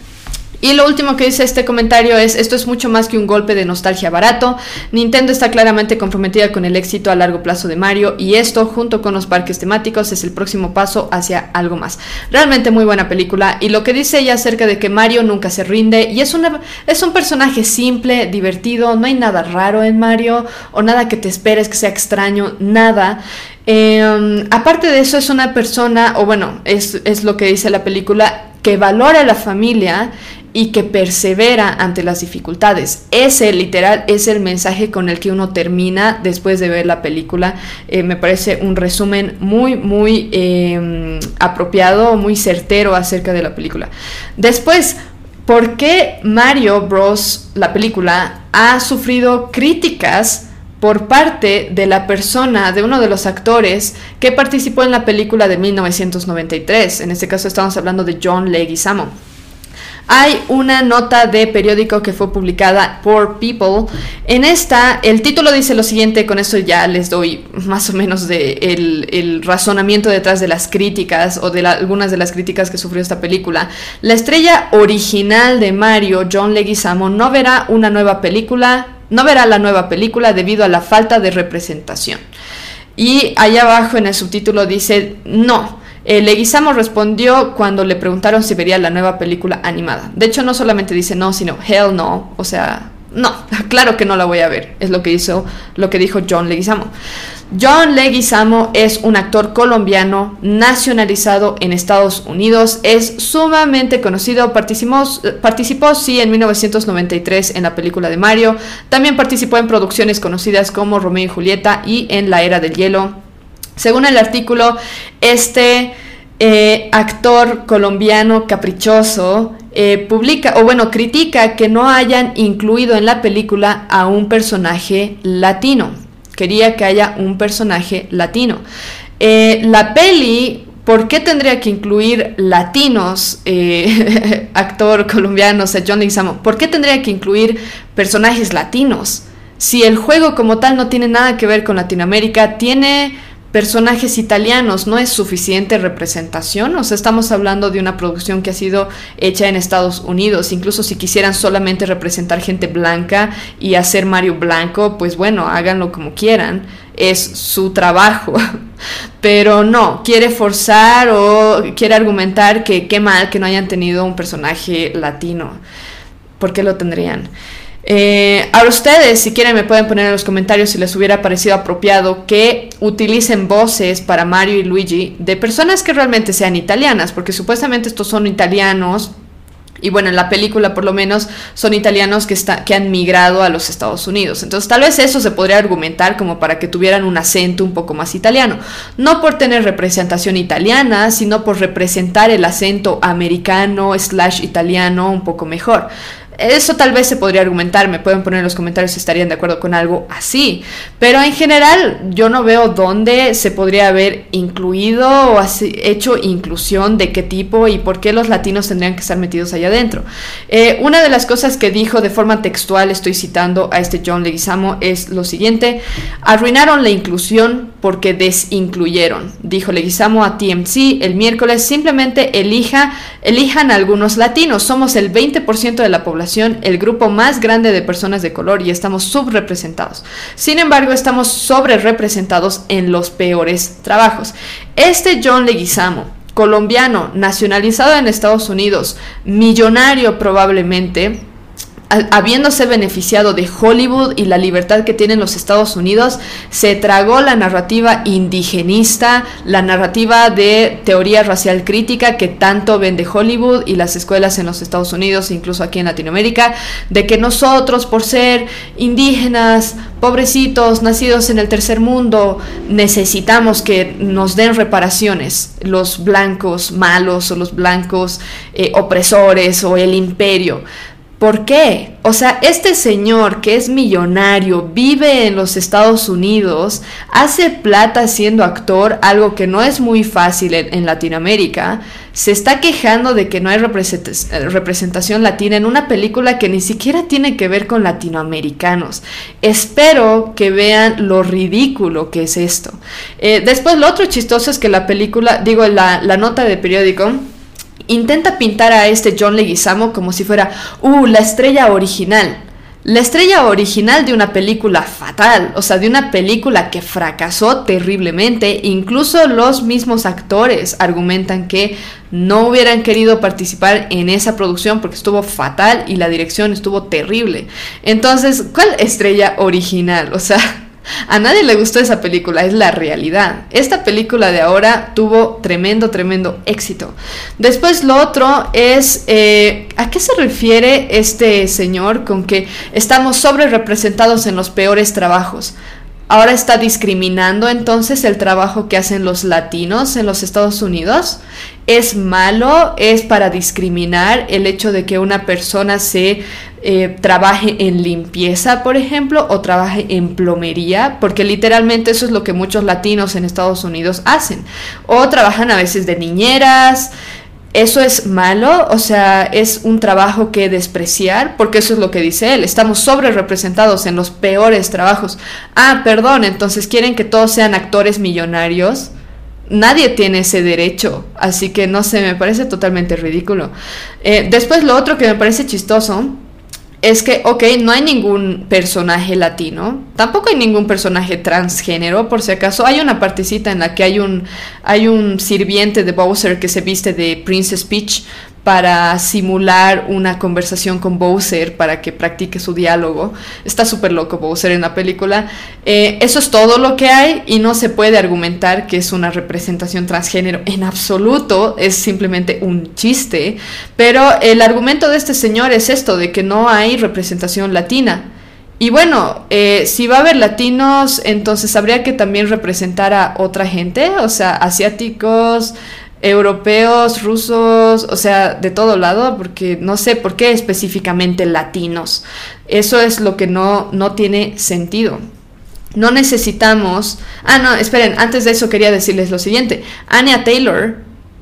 Y lo último que dice este comentario es, esto es mucho más que un golpe de nostalgia barato. Nintendo está claramente comprometida con el éxito a largo plazo de Mario y esto, junto con los parques temáticos, es el próximo paso hacia algo más. Realmente muy buena película y lo que dice ella acerca de que Mario nunca se rinde y es, una, es un personaje simple, divertido, no hay nada raro en Mario o nada que te esperes que sea extraño, nada. Em, aparte de eso es una persona, o bueno, es, es lo que dice la película, que valora a la familia y que persevera ante las dificultades. Ese literal es el mensaje con el que uno termina después de ver la película. Eh, me parece un resumen muy, muy eh, apropiado, muy certero acerca de la película. Después, ¿por qué Mario Bros, la película, ha sufrido críticas? por parte de la persona, de uno de los actores que participó en la película de 1993. En este caso estamos hablando de John Leguizamo. Hay una nota de periódico que fue publicada por People. En esta, el título dice lo siguiente, con esto ya les doy más o menos de el, razonamiento detrás de las críticas o de algunas de las críticas que sufrió esta película. La estrella original de Mario, John Leguizamo, no verá una nueva película, no verá la nueva película debido a la falta de representación. Y allá abajo en el subtítulo dice, no, eh, Leguizamo respondió cuando le preguntaron si vería la nueva película animada. De hecho, no solamente dice no, sino hell no. O sea, no, claro que no la voy a ver. Es lo que hizo, lo que dijo John Leguizamo. John Leguizamo es un actor colombiano nacionalizado en Estados Unidos. Es sumamente conocido. Participó, participó sí en 1993 en la película de Mario. También participó en producciones conocidas como Romeo y Julieta y en La Era del Hielo. Según el artículo, este eh, actor colombiano caprichoso eh, publica, o bueno, critica que no hayan incluido en la película a un personaje latino. Quería que haya un personaje latino. Eh, la peli, ¿por qué tendría que incluir latinos, actor colombiano, o sea, John Leguizamo? ¿Por qué tendría que incluir personajes latinos? Si el juego como tal no tiene nada que ver con Latinoamérica, tiene personajes italianos, no es suficiente representación, o sea, estamos hablando de una producción que ha sido hecha en Estados Unidos, incluso si quisieran solamente representar gente blanca y hacer Mario blanco, pues bueno, háganlo como quieran, es su trabajo, pero no, quiere forzar o quiere argumentar que qué mal que no hayan tenido un personaje latino, ¿por qué lo tendrían? Eh, ahora ustedes, si quieren, me pueden poner en los comentarios si les hubiera parecido apropiado que utilicen voces para Mario y Luigi de personas que realmente sean italianas, porque supuestamente estos son italianos. Y bueno, en la película por lo menos son italianos que, está, que han migrado a los Estados Unidos. Entonces tal vez eso se podría argumentar como para que tuvieran un acento un poco más italiano. No por tener representación italiana, sino por representar el acento americano slash italiano un poco mejor. Eso tal vez se podría argumentar, me pueden poner en los comentarios si estarían de acuerdo con algo así. Pero en general yo no veo dónde se podría haber incluido o hecho inclusión de qué tipo y por qué los latinos tendrían que estar metidos allá adentro. Eh, una de las cosas que dijo de forma textual, estoy citando a este John Leguizamo, es lo siguiente, arruinaron la inclusión porque desincluyeron, dijo Leguizamo a TMC el miércoles, simplemente elija, elijan algunos latinos, somos el 20% de la población el grupo más grande de personas de color y estamos subrepresentados. Sin embargo, estamos sobre representados en los peores trabajos. Este John Leguizamo, colombiano, nacionalizado en Estados Unidos, millonario probablemente, habiéndose beneficiado de Hollywood y la libertad que tienen los Estados Unidos, se tragó la narrativa indigenista, la narrativa de teoría racial crítica que tanto vende Hollywood y las escuelas en los Estados Unidos, incluso aquí en Latinoamérica, de que nosotros, por ser indígenas, pobrecitos, nacidos en el tercer mundo, necesitamos que nos den reparaciones los blancos malos o los blancos eh, opresores o el imperio. ¿Por qué? O sea, este señor que es millonario, vive en los Estados Unidos, hace plata siendo actor, algo que no es muy fácil en, Latinoamérica, se está quejando de que no hay representación latina en una película que ni siquiera tiene que ver con latinoamericanos. Espero que vean lo ridículo que es esto. Eh, después, lo otro chistoso es que la película, digo, la, la nota de periódico, intenta pintar a este John Leguizamo como si fuera, uh, la estrella original. La estrella original de una película fatal, o sea, de una película que fracasó terriblemente, incluso los mismos actores argumentan que no hubieran querido participar en esa producción porque estuvo fatal y la dirección estuvo terrible. Entonces, ¿cuál estrella original? O sea, a nadie le gustó esa película, es la realidad. Esta película de ahora tuvo tremendo, tremendo éxito. Después lo otro es, eh, ¿a qué se refiere este señor con que estamos sobre representados en los peores trabajos? Ahora está discriminando entonces el trabajo que hacen los latinos en los Estados Unidos. Es malo, es para discriminar el hecho de que una persona se eh, trabaje en limpieza, por ejemplo, o trabaje en plomería, porque literalmente eso es lo que muchos latinos en Estados Unidos hacen. O trabajan a veces de niñeras, eso es malo, o sea, es un trabajo que despreciar, porque eso es lo que dice él, estamos sobre representados en los peores trabajos. Ah, perdón, entonces quieren que todos sean actores millonarios. Nadie tiene ese derecho, así que no sé, me parece totalmente ridículo. Eh, después lo otro que me parece chistoso es que, ok, no hay ningún personaje latino, tampoco hay ningún personaje transgénero, por si acaso. Hay una partecita en la que hay un, hay un sirviente de Bowser que se viste de Princess Peach, para simular una conversación con Bowser para que practique su diálogo. Está súper loco Bowser en la película. Eh, eso es todo lo que hay y no se puede argumentar que es una representación transgénero en absoluto, es simplemente un chiste. Pero el argumento de este señor es esto, de que no hay representación latina. Y bueno, eh, si va a haber latinos, entonces habría que también representar a otra gente, o sea, asiáticos, europeos, rusos, o sea, de todo lado, porque no sé por qué específicamente latinos. Eso es lo que no, no tiene sentido. No necesitamos... Ah, no, esperen, antes de eso quería decirles lo siguiente. Anya Taylor,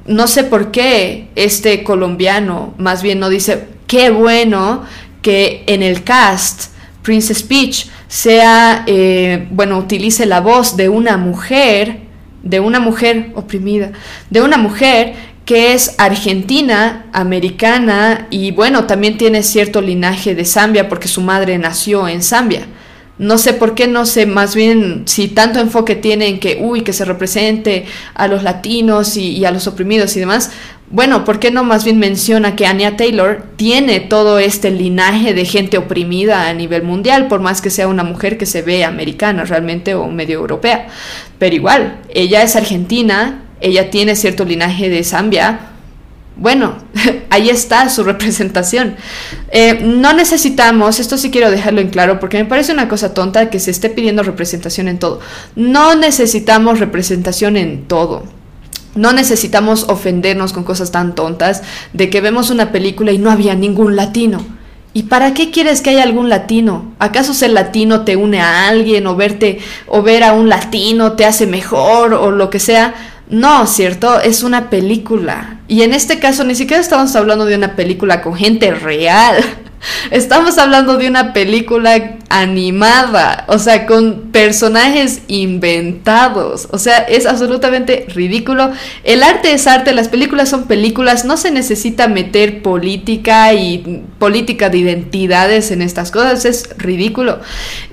no sé por qué este colombiano más bien no dice, qué bueno que en el cast Princess Peach sea, eh, bueno, utilice la voz de una mujer de una mujer oprimida, de una mujer que es argentina, americana y bueno, también tiene cierto linaje de Zambia porque su madre nació en Zambia. No sé por qué, no sé, más bien si tanto enfoque tiene en que, uy, que se represente a los latinos y, a los oprimidos y demás, bueno, ¿por qué no más bien menciona que Anya Taylor tiene todo este linaje de gente oprimida a nivel mundial, por más que sea una mujer que se ve americana realmente o medio europea? Pero igual, ella es argentina, ella tiene cierto linaje de Zambia, bueno, ahí está su representación. Eh, no necesitamos, esto sí quiero dejarlo en claro, porque me parece una cosa tonta que se esté pidiendo representación en todo. No necesitamos representación en todo. No necesitamos ofendernos con cosas tan tontas de que vemos una película y no había ningún latino. ¿Y para qué quieres que haya algún latino? ¿Acaso ser latino te une a alguien o verte o ver a un latino te hace mejor o lo que sea? No, ¿cierto? Es una película. Y en este caso ni siquiera estamos hablando de una película con gente real. Estamos hablando de una película animada, o sea, con personajes inventados, o sea, es absolutamente ridículo. El arte es arte, las películas son películas, no se necesita meter política y política de identidades en estas cosas, es ridículo.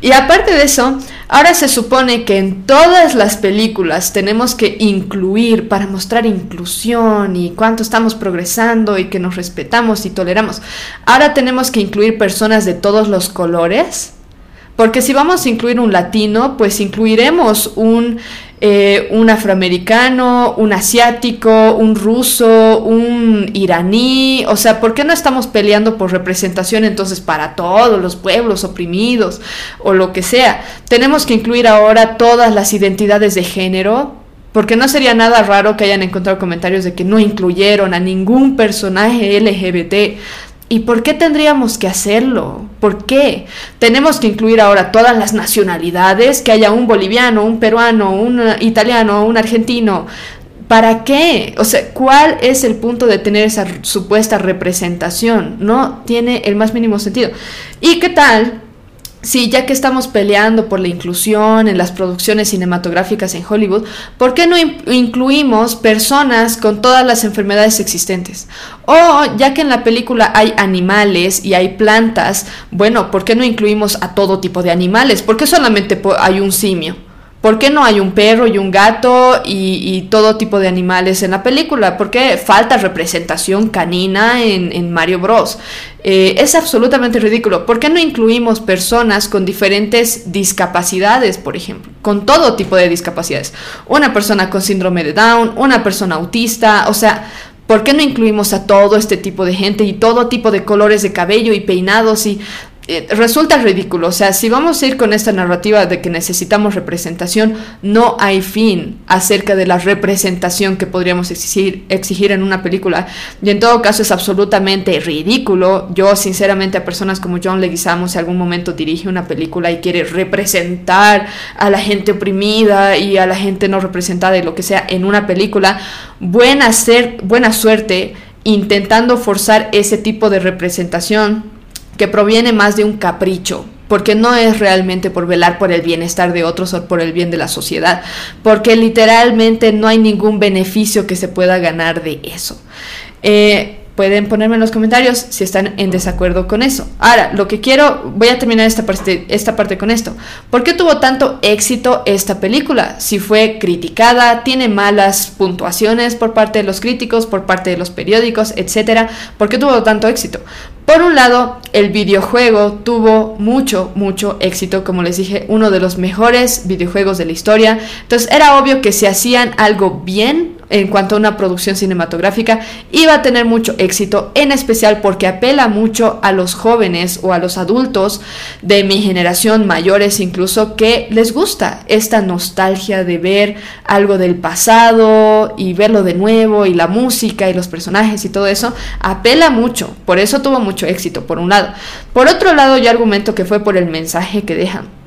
Y aparte de eso, ahora se supone que en todas las películas tenemos que incluir para mostrar inclusión y cuánto estamos progresando y que nos respetamos y toleramos. Ahora tenemos que incluir personas de todos los colores porque si vamos a incluir un latino, pues incluiremos un, eh, un afroamericano, un asiático, un ruso, un iraní. O sea, ¿por qué no estamos peleando por representación entonces para todos los pueblos oprimidos o lo que sea? Tenemos que incluir ahora todas las identidades de género. Porque no sería nada raro que hayan encontrado comentarios de que no incluyeron a ningún personaje LGBT. ¿Y por qué tendríamos que hacerlo? ¿Por qué? Tenemos que incluir ahora todas las nacionalidades, que haya un boliviano, un peruano, un italiano, un argentino. ¿Para qué? O sea, ¿cuál es el punto de tener esa supuesta representación? No tiene el más mínimo sentido. ¿Y qué tal Sí, ya que estamos peleando por la inclusión en las producciones cinematográficas en Hollywood, ¿por qué no incluimos personas con todas las enfermedades existentes? O ya que en la película hay animales y hay plantas, bueno, ¿por qué no incluimos a todo tipo de animales? ¿Por qué solamente hay un simio? ¿Por qué no hay un perro y un gato y, todo tipo de animales en la película? ¿Por qué falta representación canina en, Mario Bros? Eh, es absolutamente ridículo. ¿Por qué no incluimos personas con diferentes discapacidades, por ejemplo? Con todo tipo de discapacidades. Una persona con síndrome de Down, una persona autista, o sea, ¿Por qué no incluimos a todo este tipo de gente y todo tipo de colores de cabello y peinados y eh, resulta ridículo. O sea, si vamos a ir con esta narrativa de que necesitamos representación, no hay fin acerca de la representación que podríamos exigir, exigir en una película. Y en todo caso es absolutamente ridículo. Yo, sinceramente, a personas como John Leguizamo, si algún momento dirige una película y quiere representar a la gente oprimida y a la gente no representada y lo que sea en una película, buena, ser, buena suerte intentando forzar ese tipo de representación que proviene más de un capricho, porque no es realmente por velar por el bienestar de otros o por el bien de la sociedad, porque literalmente no hay ningún beneficio que se pueda ganar de eso. Eh, pueden ponerme en los comentarios si están en desacuerdo con eso. Ahora, lo que quiero, voy a terminar esta parte, esta parte con esto. ¿Por qué tuvo tanto éxito esta película? Si fue criticada, tiene malas puntuaciones por parte de los críticos, por parte de los periódicos, etcétera. ¿Por qué tuvo tanto éxito? Por un lado, el videojuego tuvo mucho, mucho éxito, como les dije, uno de los mejores videojuegos de la historia. Entonces era obvio que si hacían algo bien, en cuanto a una producción cinematográfica, iba a tener mucho éxito, en especial porque apela mucho a los jóvenes o a los adultos de mi generación, mayores incluso, que les gusta esta nostalgia de ver algo del pasado y verlo de nuevo y la música y los personajes y todo eso, apela mucho, por eso tuvo mucho éxito, por un lado. Por otro lado, yo argumento que fue por el mensaje que dejan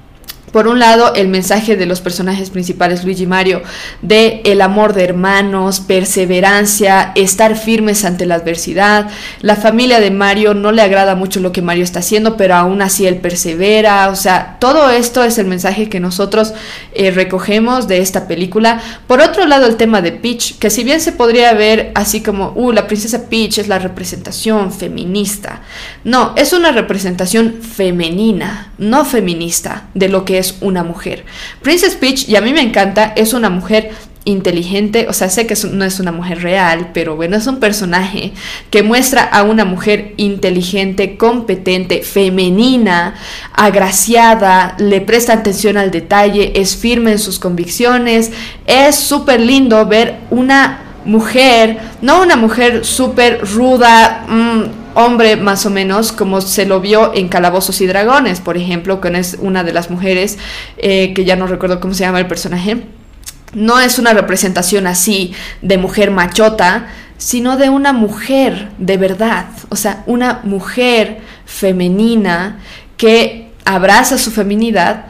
por un lado, el mensaje de los personajes principales, Luigi y Mario, de el amor de hermanos, perseverancia, estar firmes ante la adversidad. La familia de Mario no le agrada mucho lo que Mario está haciendo, pero aún así él persevera. O sea, todo esto es el mensaje que nosotros eh, recogemos de esta película. Por otro lado, el tema de Peach, que si bien se podría ver así como, uh, la princesa Peach es la representación feminista. No, es una representación femenina, no feminista, de lo que es una mujer. Princess Peach, y a mí me encanta, es una mujer inteligente, o sea, sé que no es una mujer real, pero bueno, es un personaje que muestra a una mujer inteligente, competente, femenina, agraciada, le presta atención al detalle, es firme en sus convicciones, es súper lindo ver una mujer, no una mujer súper ruda, mm, hombre más o menos como se lo vio en Calabozos y Dragones, por ejemplo, que es una de las mujeres, eh, que ya no recuerdo cómo se llama el personaje, no es una representación así de mujer machota, sino de una mujer de verdad, o sea, una mujer femenina que abraza su feminidad,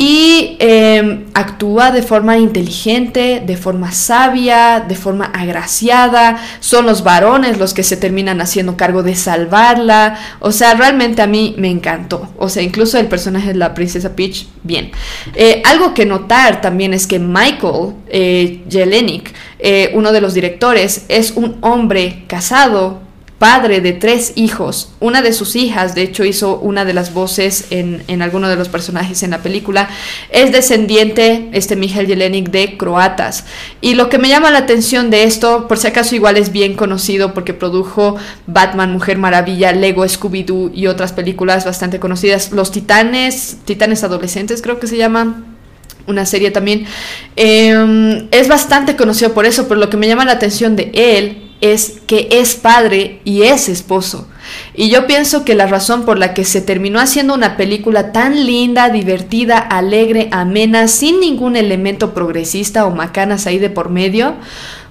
y em, actúa de forma inteligente, de forma sabia, de forma agraciada. Son los varones los que se terminan haciendo cargo de salvarla. O sea, realmente a mí me encantó. O sea, incluso el personaje de la princesa Peach, bien. Eh, algo que notar también es que Michael eh, Jelenic, eh, uno de los directores, es un hombre casado padre de tres hijos. Una de sus hijas, de hecho, hizo una de las voces en, en alguno de los personajes en la película. Es descendiente, este Miguel Jelenic, de croatas. Y lo que me llama la atención de esto, por si acaso igual es bien conocido porque produjo Batman, Mujer Maravilla, Lego, Scooby-Doo y otras películas bastante conocidas. Los Titanes, Titanes Adolescentes creo que se llaman una serie también. Em, es bastante conocido por eso, pero lo que me llama la atención de él es que es padre y es esposo. Y yo pienso que la razón por la que se terminó haciendo una película tan linda, divertida, alegre, amena, sin ningún elemento progresista o macanas ahí de por medio,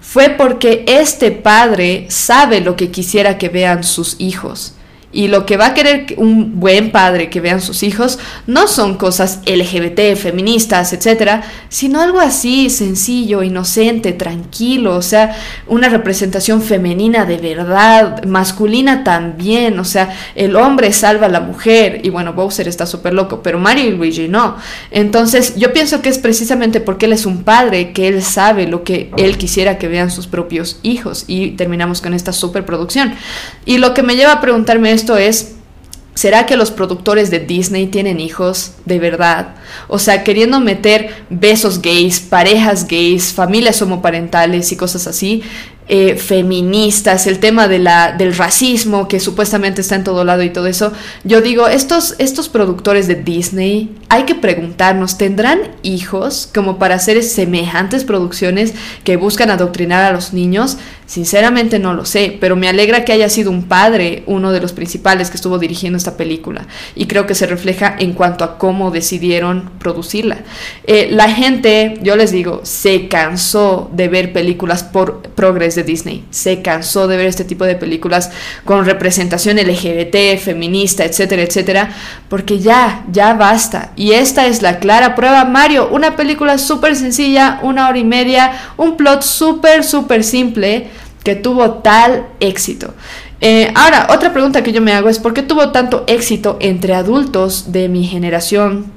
fue porque este padre sabe lo que quisiera que vean sus hijos. Y lo que va a querer un buen padre que vean sus hijos no son cosas LGBT, feministas, etcétera, sino algo así sencillo, inocente, tranquilo, o sea, una representación femenina de verdad, masculina también, o sea, el hombre salva a la mujer y bueno, Bowser está súper loco, pero Mario y Luigi no. Entonces, yo pienso que es precisamente porque él es un padre que él sabe lo que él quisiera que vean sus propios hijos y terminamos con esta superproducción. Y lo que me lleva a preguntarme esto es, ¿será que los productores de Disney tienen hijos de verdad? O sea, queriendo meter besos gays, parejas gays, familias homoparentales y cosas así, eh, feministas, el tema de la, del racismo que supuestamente está en todo lado y todo eso, yo digo, estos, estos productores de Disney, hay que preguntarnos, ¿tendrán hijos como para hacer semejantes producciones que buscan adoctrinar a los niños? Sinceramente no lo sé, pero me alegra que haya sido un padre uno de los principales que estuvo dirigiendo esta película y creo que se refleja en cuanto a cómo decidieron producirla. Eh, la gente, yo les digo, se cansó de ver películas por progres de Disney, se cansó de ver este tipo de películas con representación LGBT, feminista, etcétera, etcétera, porque ya, ya basta. Y esta es la clara prueba, Mario, una película súper sencilla, una hora y media, un plot súper, súper simple que tuvo tal éxito. Eh, ahora, otra pregunta que yo me hago es, ¿por qué tuvo tanto éxito entre adultos de mi generación?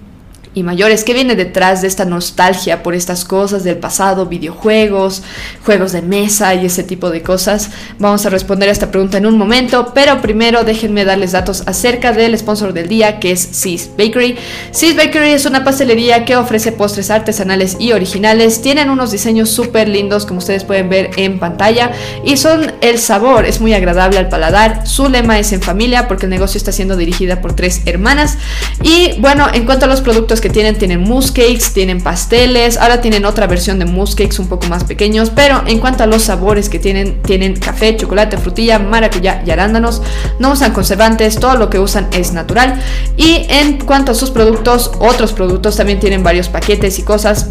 Y mayores. ¿Qué viene detrás de esta nostalgia por estas cosas del pasado, videojuegos, juegos de mesa y ese tipo de cosas? Vamos a responder a esta pregunta en un momento, pero primero déjenme darles datos acerca del sponsor del día, que es Sis Bakery. Sis Bakery es una pastelería que ofrece postres artesanales y originales. Tienen unos diseños súper lindos, como ustedes pueden ver en pantalla, y son el sabor, es muy agradable al paladar. Su lema es en familia, porque el negocio está siendo dirigida por tres hermanas. Y bueno, en cuanto a los productos que tienen, tienen mousse cakes, tienen pasteles, ahora tienen otra versión de mousse cakes un poco más pequeños, pero en cuanto a los sabores que tienen, tienen café, chocolate, frutilla, maracuyá y arándanos, no usan conservantes, todo lo que usan es natural. Y en cuanto a sus productos, otros productos también tienen varios paquetes y cosas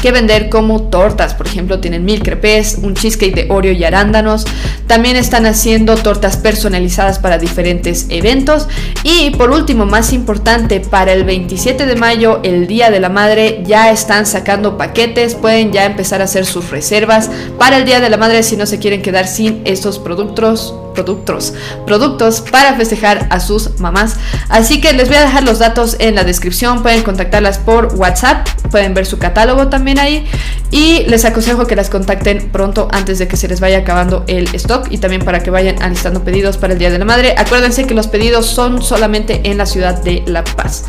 que vender como tortas. Por ejemplo, tienen mil crepes, un cheesecake de Oreo y arándanos. También están haciendo tortas personalizadas para diferentes eventos. Y por último, más importante, para el 27 de mayo, el Día de la Madre, ya están sacando paquetes. Pueden ya empezar a hacer sus reservas para el Día de la Madre si no se quieren quedar sin estos productos productos, productos para festejar a sus mamás. Así que les voy a dejar los datos en la descripción, pueden contactarlas por WhatsApp, pueden ver su catálogo también ahí y les aconsejo que las contacten pronto antes de que se les vaya acabando el stock y también para que vayan alistando pedidos para el Día de la Madre. Acuérdense que los pedidos son solamente en la ciudad de La Paz.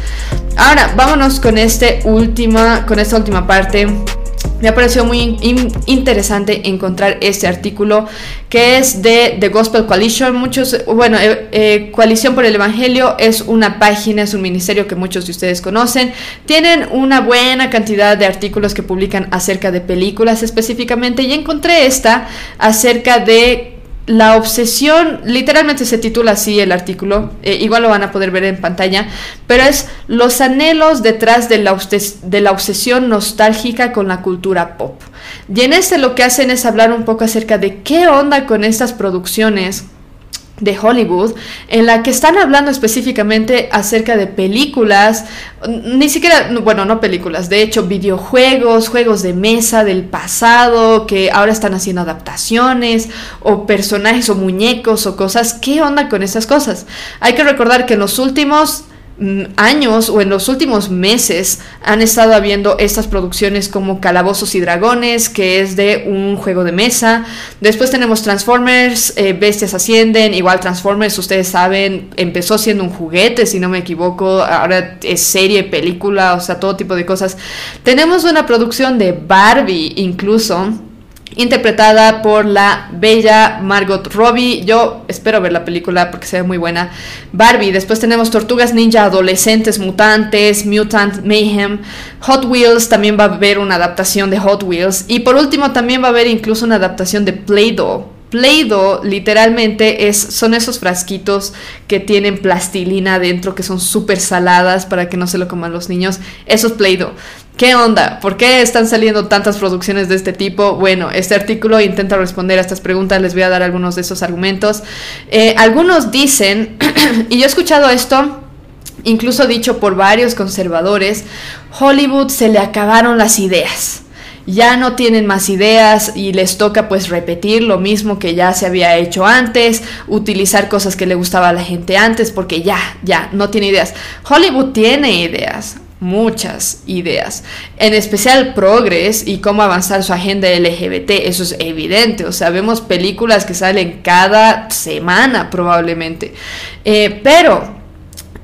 Ahora, vámonos con este última con esta última parte me ha parecido muy interesante encontrar este artículo que es de The Gospel Coalition. Muchos, bueno, eh, eh, Coalición por el Evangelio es una página, es un ministerio que muchos de ustedes conocen. Tienen una buena cantidad de artículos que publican acerca de películas específicamente y encontré esta acerca de la obsesión, literalmente se titula así el artículo, eh, igual lo van a poder ver en pantalla, pero es los anhelos detrás de la, de la obsesión nostálgica con la cultura pop. Y en este lo que hacen es hablar un poco acerca de qué onda con estas producciones de Hollywood, en la que están hablando específicamente acerca de películas, ni siquiera, bueno, no películas, de hecho videojuegos, juegos de mesa del pasado, que ahora están haciendo adaptaciones, o personajes o muñecos o cosas. ¿Qué onda con esas cosas? Hay que recordar que en los últimos años o en los últimos meses han estado habiendo estas producciones como Calabozos y Dragones, que es de un juego de mesa. Después tenemos Transformers, eh, Bestias Ascienden, igual Transformers, ustedes saben, empezó siendo un juguete, si no me equivoco, ahora es serie, película, o sea, todo tipo de cosas. Tenemos una producción de Barbie incluso interpretada por la bella Margot Robbie. Yo espero ver la película porque se ve muy buena. Barbie, después tenemos Tortugas Ninja Adolescentes Mutantes, Mutant Mayhem, Hot Wheels, también va a haber una adaptación de Hot Wheels y por último también va a haber incluso una adaptación de Play-Doh. Play-Doh literalmente es, son esos frasquitos que tienen plastilina adentro que son súper saladas para que no se lo coman los niños. Esos Play-Doh. ¿Qué onda? ¿Por qué están saliendo tantas producciones de este tipo? Bueno, este artículo intenta responder a estas preguntas, les voy a dar algunos de esos argumentos. Eh, algunos dicen, y yo he escuchado esto, incluso dicho por varios conservadores, Hollywood se le acabaron las ideas. Ya no tienen más ideas y les toca pues repetir lo mismo que ya se había hecho antes, utilizar cosas que le gustaba a la gente antes porque ya, ya, no tiene ideas. Hollywood tiene ideas, muchas ideas, en especial progres y cómo avanzar su agenda LGBT, eso es evidente, o sea, vemos películas que salen cada semana probablemente, eh, pero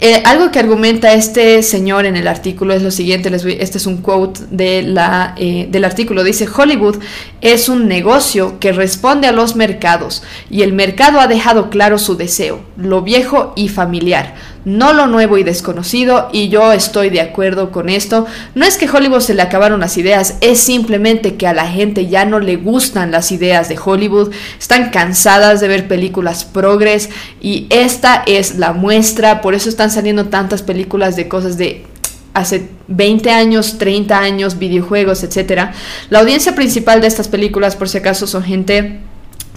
eh, algo que argumenta este señor en el artículo es lo siguiente, les este es un quote de la, eh, del artículo, dice, Hollywood es un negocio que responde a los mercados y el mercado ha dejado claro su deseo, lo viejo y familiar no lo nuevo y desconocido, y yo estoy de acuerdo con esto. No es que Hollywood se le acabaron las ideas, es simplemente que a la gente ya no le gustan las ideas de Hollywood, están cansadas de ver películas progres, y esta es la muestra, por eso están saliendo tantas películas de cosas de hace 20 años, 30 años, videojuegos, etc. La audiencia principal de estas películas, por si acaso, son gente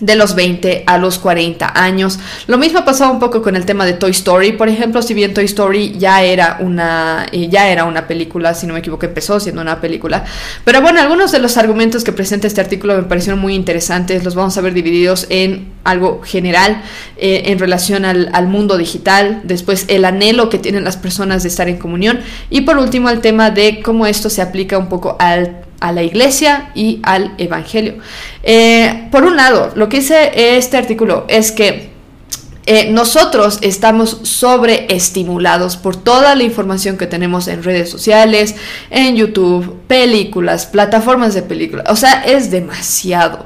de los 20 a los 40 años. Lo mismo ha pasado un poco con el tema de Toy Story, por ejemplo, si bien Toy Story ya era una eh, ya era una película, si no me equivoco, empezó siendo una película. Pero bueno, algunos de los argumentos que presenta este artículo me parecieron muy interesantes, los vamos a ver divididos en algo general eh, en relación al, al mundo digital, después el anhelo que tienen las personas de estar en comunión y por último el tema de cómo esto se aplica un poco al a la iglesia y al evangelio. Eh, por un lado, lo que dice este artículo es que eh, nosotros estamos sobreestimulados por toda la información que tenemos en redes sociales, en YouTube, películas, plataformas de películas. O sea, es demasiado.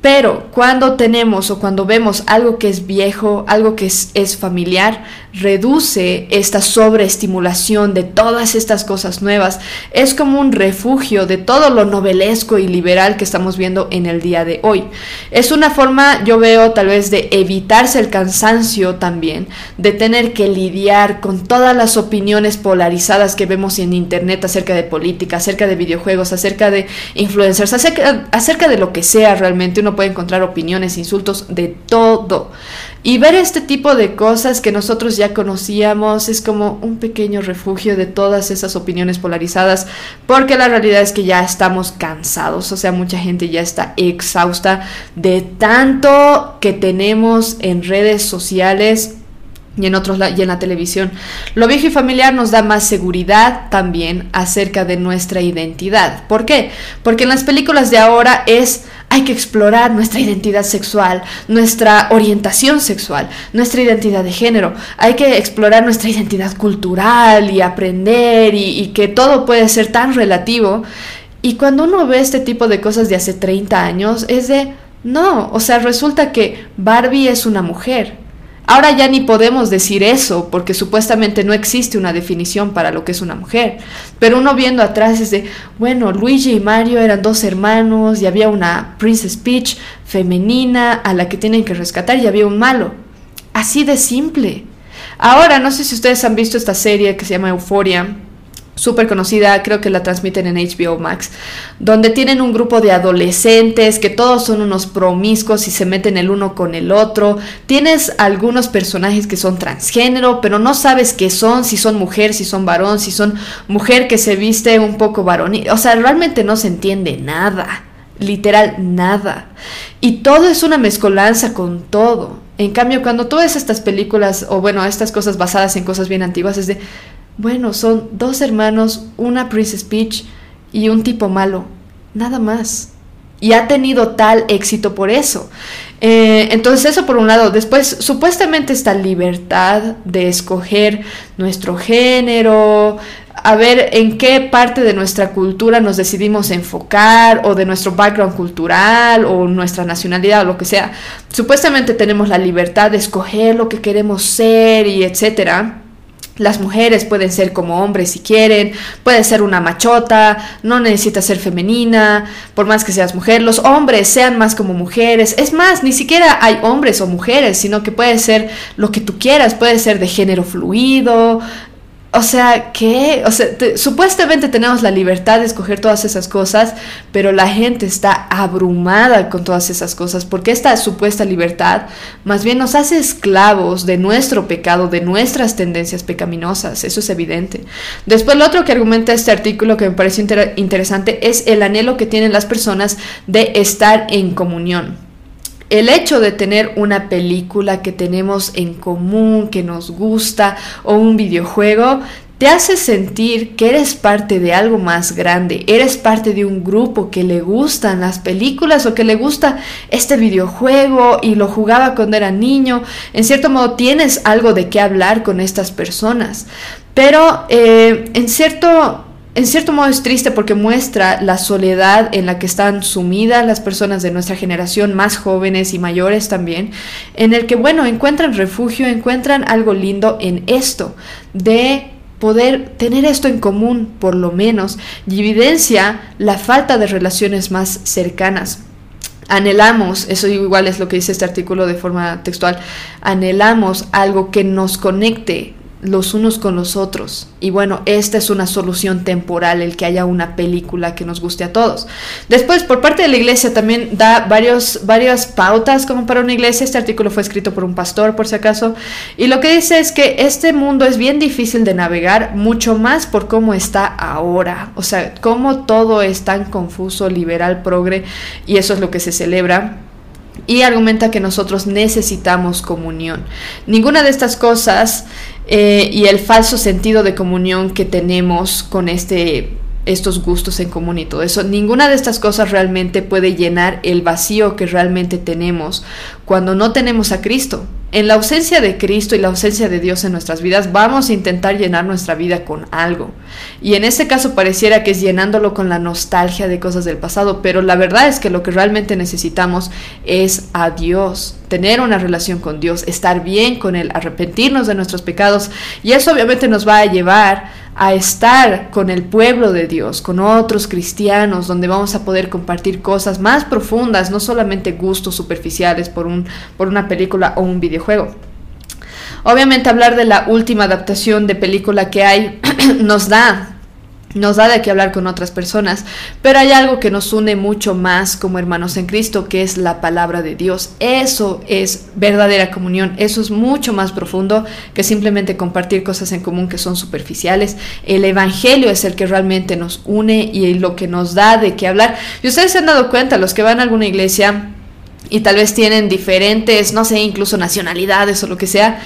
Pero cuando tenemos o cuando vemos algo que es viejo, algo que es, es familiar, reduce esta sobreestimulación de todas estas cosas nuevas. Es como un refugio de todo lo novelesco y liberal que estamos viendo en el día de hoy. Es una forma, yo veo, tal vez de evitarse el cansancio también, de tener que lidiar con todas las opiniones polarizadas que vemos en internet acerca de política, acerca de videojuegos, acerca de influencers, acerca, acerca de lo que sea realmente. Uno puede encontrar opiniones, insultos, de todo. Y ver este tipo de cosas que nosotros ya conocíamos es como un pequeño refugio de todas esas opiniones polarizadas, porque la realidad es que ya estamos cansados, o sea, mucha gente ya está exhausta de tanto que tenemos en redes sociales y en otros y en la televisión. Lo viejo y familiar nos da más seguridad también acerca de nuestra identidad. ¿Por qué? Porque en las películas de ahora es hay que explorar nuestra identidad sexual, nuestra orientación sexual, nuestra identidad de género. Hay que explorar nuestra identidad cultural y aprender y, que todo puede ser tan relativo. Y cuando uno ve este tipo de cosas de hace 30 años es de no, o sea, resulta que Barbie es una mujer Ahora ya ni podemos decir eso porque supuestamente no existe una definición para lo que es una mujer. Pero uno viendo atrás es de, bueno, Luigi y Mario eran dos hermanos y había una Princess Peach femenina a la que tienen que rescatar y había un malo. Así de simple. Ahora, no sé si ustedes han visto esta serie que se llama Euphoria súper conocida, creo que la transmiten en HBO Max, donde tienen un grupo de adolescentes que todos son unos promiscuos y se meten el uno con el otro. Tienes algunos personajes que son transgénero, pero no sabes qué son, si son mujer, si son varón, si son mujer que se viste un poco varonil. O sea, realmente no se entiende nada, literal nada. Y todo es una mezcolanza con todo. En cambio, cuando ves estas películas, o bueno, estas cosas basadas en cosas bien antiguas, es de bueno, son dos hermanos, una Princess Peach y un tipo malo. Nada más. Y ha tenido tal éxito por eso. Eh, entonces eso por un lado. Después, supuestamente esta libertad de escoger nuestro género, a ver en qué parte de nuestra cultura nos decidimos enfocar o de nuestro background cultural o nuestra nacionalidad o lo que sea. Supuestamente tenemos la libertad de escoger lo que queremos ser y etcétera. Las mujeres pueden ser como hombres si quieren, puede ser una machota, no necesita ser femenina, por más que seas mujer. Los hombres sean más como mujeres. Es más, ni siquiera hay hombres o mujeres, sino que puede ser lo que tú quieras, puede ser de género fluido, o sea, ¿qué? O sea, supuestamente tenemos la libertad de escoger todas esas cosas, pero la gente está abrumada con todas esas cosas, porque esta supuesta libertad más bien nos hace esclavos de nuestro pecado, de nuestras tendencias pecaminosas, eso es evidente. Después, lo otro que argumenta este artículo que me parece interesante es el anhelo que tienen las personas de estar en comunión el hecho de tener una película que tenemos en común, que nos gusta, o un videojuego, te hace sentir que eres parte de algo más grande, eres parte de un grupo que le gustan las películas o que le gusta este videojuego y lo jugaba cuando era niño. En cierto modo tienes algo de qué hablar con estas personas. Pero eh, en cierto en cierto modo es triste porque muestra la soledad en la que están sumidas las personas de nuestra generación, más jóvenes y mayores también, en el que, bueno, encuentran refugio, encuentran algo lindo en esto, de poder tener esto en común, por lo menos, y evidencia la falta de relaciones más cercanas. Anhelamos, eso igual es lo que dice este artículo de forma textual, anhelamos algo que nos conecte los unos con los otros. Y bueno, esta es una solución temporal, el que haya una película que nos guste a todos. Después, por parte de la iglesia también da varios, varias pautas como para una iglesia. Este artículo fue escrito por un pastor, por si acaso. Y lo que dice es que este mundo es bien difícil de navegar, mucho más por cómo está ahora. O sea, cómo todo es tan confuso, liberal, progre, y eso es lo que se celebra y argumenta que nosotros necesitamos comunión. Ninguna de estas cosas eh, y el falso sentido de comunión que tenemos con este estos gustos en común y todo eso. Ninguna de estas cosas realmente puede llenar el vacío que realmente tenemos cuando no tenemos a Cristo. en la ausencia de Cristo y la ausencia de Dios en nuestras vidas, vamos a intentar llenar nuestra vida con algo. Y en este caso pareciera que es llenándolo con la nostalgia de cosas del pasado, pero la verdad es que lo que realmente necesitamos es a Dios, tener una relación con Dios, estar bien con Él, arrepentirnos de nuestros pecados. Y eso obviamente nos va a llevar a estar con el pueblo de Dios, con otros cristianos, donde vamos a poder compartir cosas más profundas, no solamente gustos superficiales por, un, por una película o un videojuego. Obviamente hablar de la última adaptación de película que hay nos da nos da de qué hablar con otras personas, pero hay algo que nos une mucho más como hermanos en Cristo, que es la palabra de Dios. Eso es verdadera comunión, eso es mucho más profundo que simplemente compartir cosas en común que son superficiales. El Evangelio es el que realmente nos une y lo que nos da de qué hablar. Y ustedes se han dado cuenta, los que van a alguna iglesia y tal vez tienen diferentes, no sé, incluso nacionalidades o lo que sea,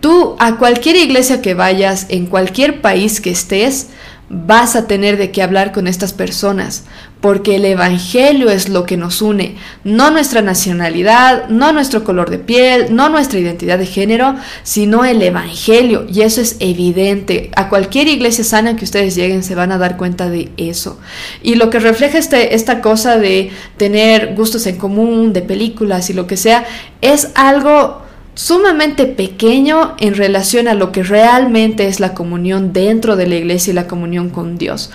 tú a cualquier iglesia que vayas, en cualquier país que estés, vas a tener de qué hablar con estas personas, porque el Evangelio es lo que nos une, no nuestra nacionalidad, no nuestro color de piel, no nuestra identidad de género, sino el Evangelio. Y eso es evidente. A cualquier iglesia sana que ustedes lleguen se van a dar cuenta de eso. Y lo que refleja este, esta cosa de tener gustos en común, de películas y lo que sea, es algo sumamente pequeño en relación a lo que realmente es la comunión dentro de la iglesia y la comunión con Dios.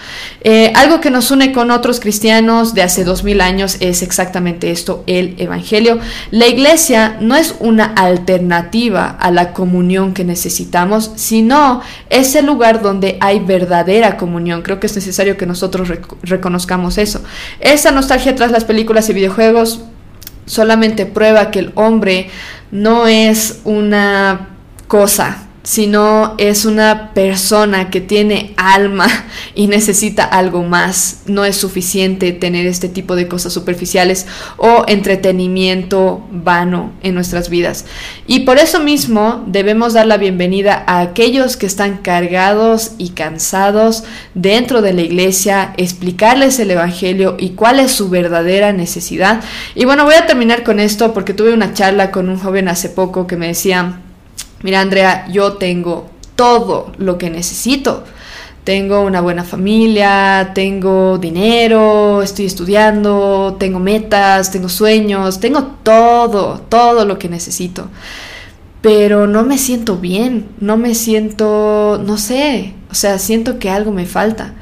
Eh, algo que nos une con otros cristianos de hace dos mil años es exactamente esto, el Evangelio. La iglesia no es una alternativa a la comunión que necesitamos, sino es el lugar donde hay verdadera comunión. Creo que es necesario que nosotros reconozcamos eso. Esa nostalgia tras las películas y videojuegos solamente prueba que el hombre no es una cosa, sino es una persona que tiene alma y necesita algo más. No es suficiente tener este tipo de cosas superficiales o entretenimiento vano en nuestras vidas. Y por eso mismo debemos dar la bienvenida a aquellos que están cargados y cansados dentro de la iglesia, explicarles el Evangelio y cuál es su verdadera necesidad. Y bueno, voy a terminar con esto porque tuve una charla con un joven hace poco que me decía, mira Andrea, yo tengo todo lo que necesito. Tengo una buena familia, tengo dinero, estoy estudiando, tengo metas, tengo sueños, tengo todo, todo lo que necesito. Pero no me siento bien, no me siento, no sé, o sea, siento que algo me falta.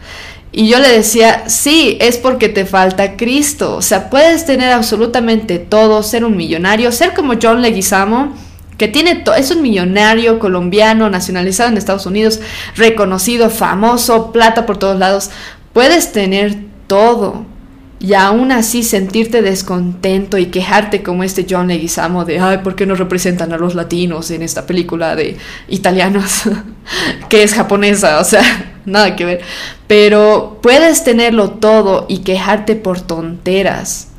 Y yo le decía, sí, es porque te falta Cristo. O sea, puedes tener absolutamente todo, ser un millonario, ser como John Leguizamo, que tiene es un millonario colombiano nacionalizado en Estados Unidos, reconocido, famoso, plata por todos lados. Puedes tener todo y aún así sentirte descontento y quejarte como este John Leguizamo de, ay, ¿por qué no representan a los latinos en esta película de italianos que es japonesa? O sea, nada que ver. Pero puedes tenerlo todo y quejarte por tonteras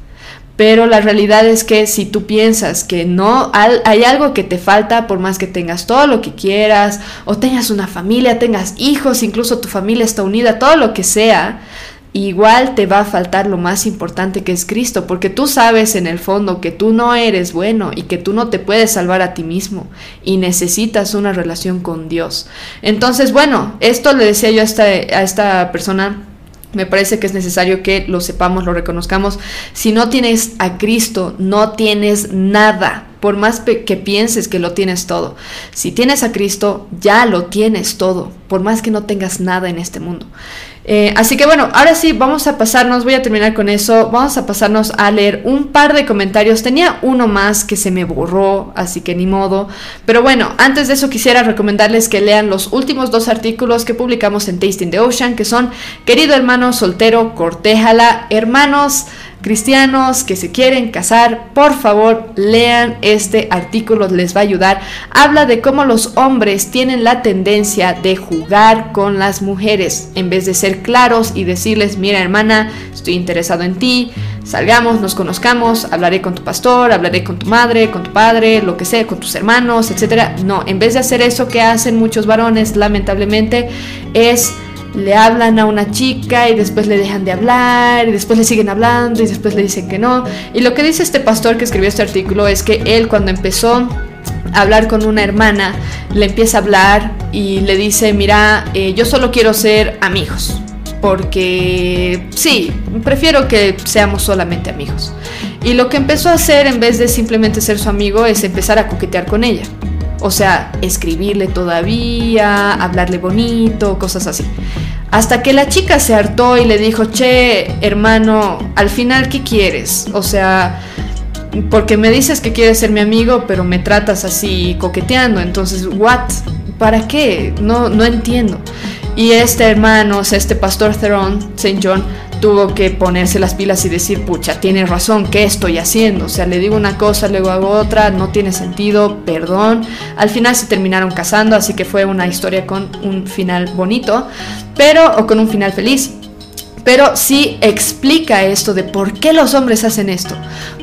pero la realidad es que si tú piensas que no hay algo que te falta, por más que tengas todo lo que quieras, o tengas una familia, tengas hijos, incluso tu familia está unida, todo lo que sea, igual te va a faltar lo más importante que es Cristo, porque tú sabes en el fondo que tú no eres bueno y que tú no te puedes salvar a ti mismo y necesitas una relación con Dios. Entonces, bueno, esto le decía yo a esta, a esta persona me parece que es necesario que lo sepamos, lo reconozcamos. Si no tienes a Cristo, no tienes nada, por más que pienses que lo tienes todo. Si tienes a Cristo, ya lo tienes todo, por más que no tengas nada en este mundo. Eh, así que bueno, ahora sí, vamos a pasarnos, voy a terminar con eso, vamos a pasarnos a leer un par de comentarios. Tenía uno más que se me borró, así que ni modo. Pero bueno, antes de eso quisiera recomendarles que lean los últimos dos artículos que publicamos en Tasting the Ocean, que son Querido hermano soltero, cortéjala, hermanos cristianos que se quieren casar, por favor lean este artículo, les va a ayudar. Habla de cómo los hombres tienen la tendencia de jugar con las mujeres en vez de ser claros y decirles, mira hermana, estoy interesado en ti, salgamos, nos conozcamos, hablaré con tu pastor, hablaré con tu madre, con tu padre, lo que sea, con tus hermanos, etc. No, en vez de hacer eso que hacen muchos varones, lamentablemente, es le hablan a una chica y después le dejan de hablar y después le siguen hablando y después le dicen que no. Y lo que dice este pastor que escribió este artículo es que él cuando empezó hablar con una hermana, le empieza a hablar y le dice, mira, eh, yo solo quiero ser amigos, porque sí, prefiero que seamos solamente amigos. Y lo que empezó a hacer en vez de simplemente ser su amigo es empezar a coquetear con ella. O sea, escribirle todavía, hablarle bonito, cosas así. Hasta que la chica se hartó y le dijo, che, hermano, al final, ¿qué quieres? O sea, porque me dices que quieres ser mi amigo, pero me tratas así coqueteando. Entonces, ¿what? ¿Para qué? No, no entiendo. Y este hermano, o sea, este pastor Theron, St. John, tuvo que ponerse las pilas y decir, pucha, tiene razón, ¿qué estoy haciendo? O sea, le digo una cosa, luego hago otra, no tiene sentido, perdón. Al final se terminaron casando, así que fue una historia con un final bonito, pero, o con un final feliz. Pero sí explica esto de por qué los hombres hacen esto.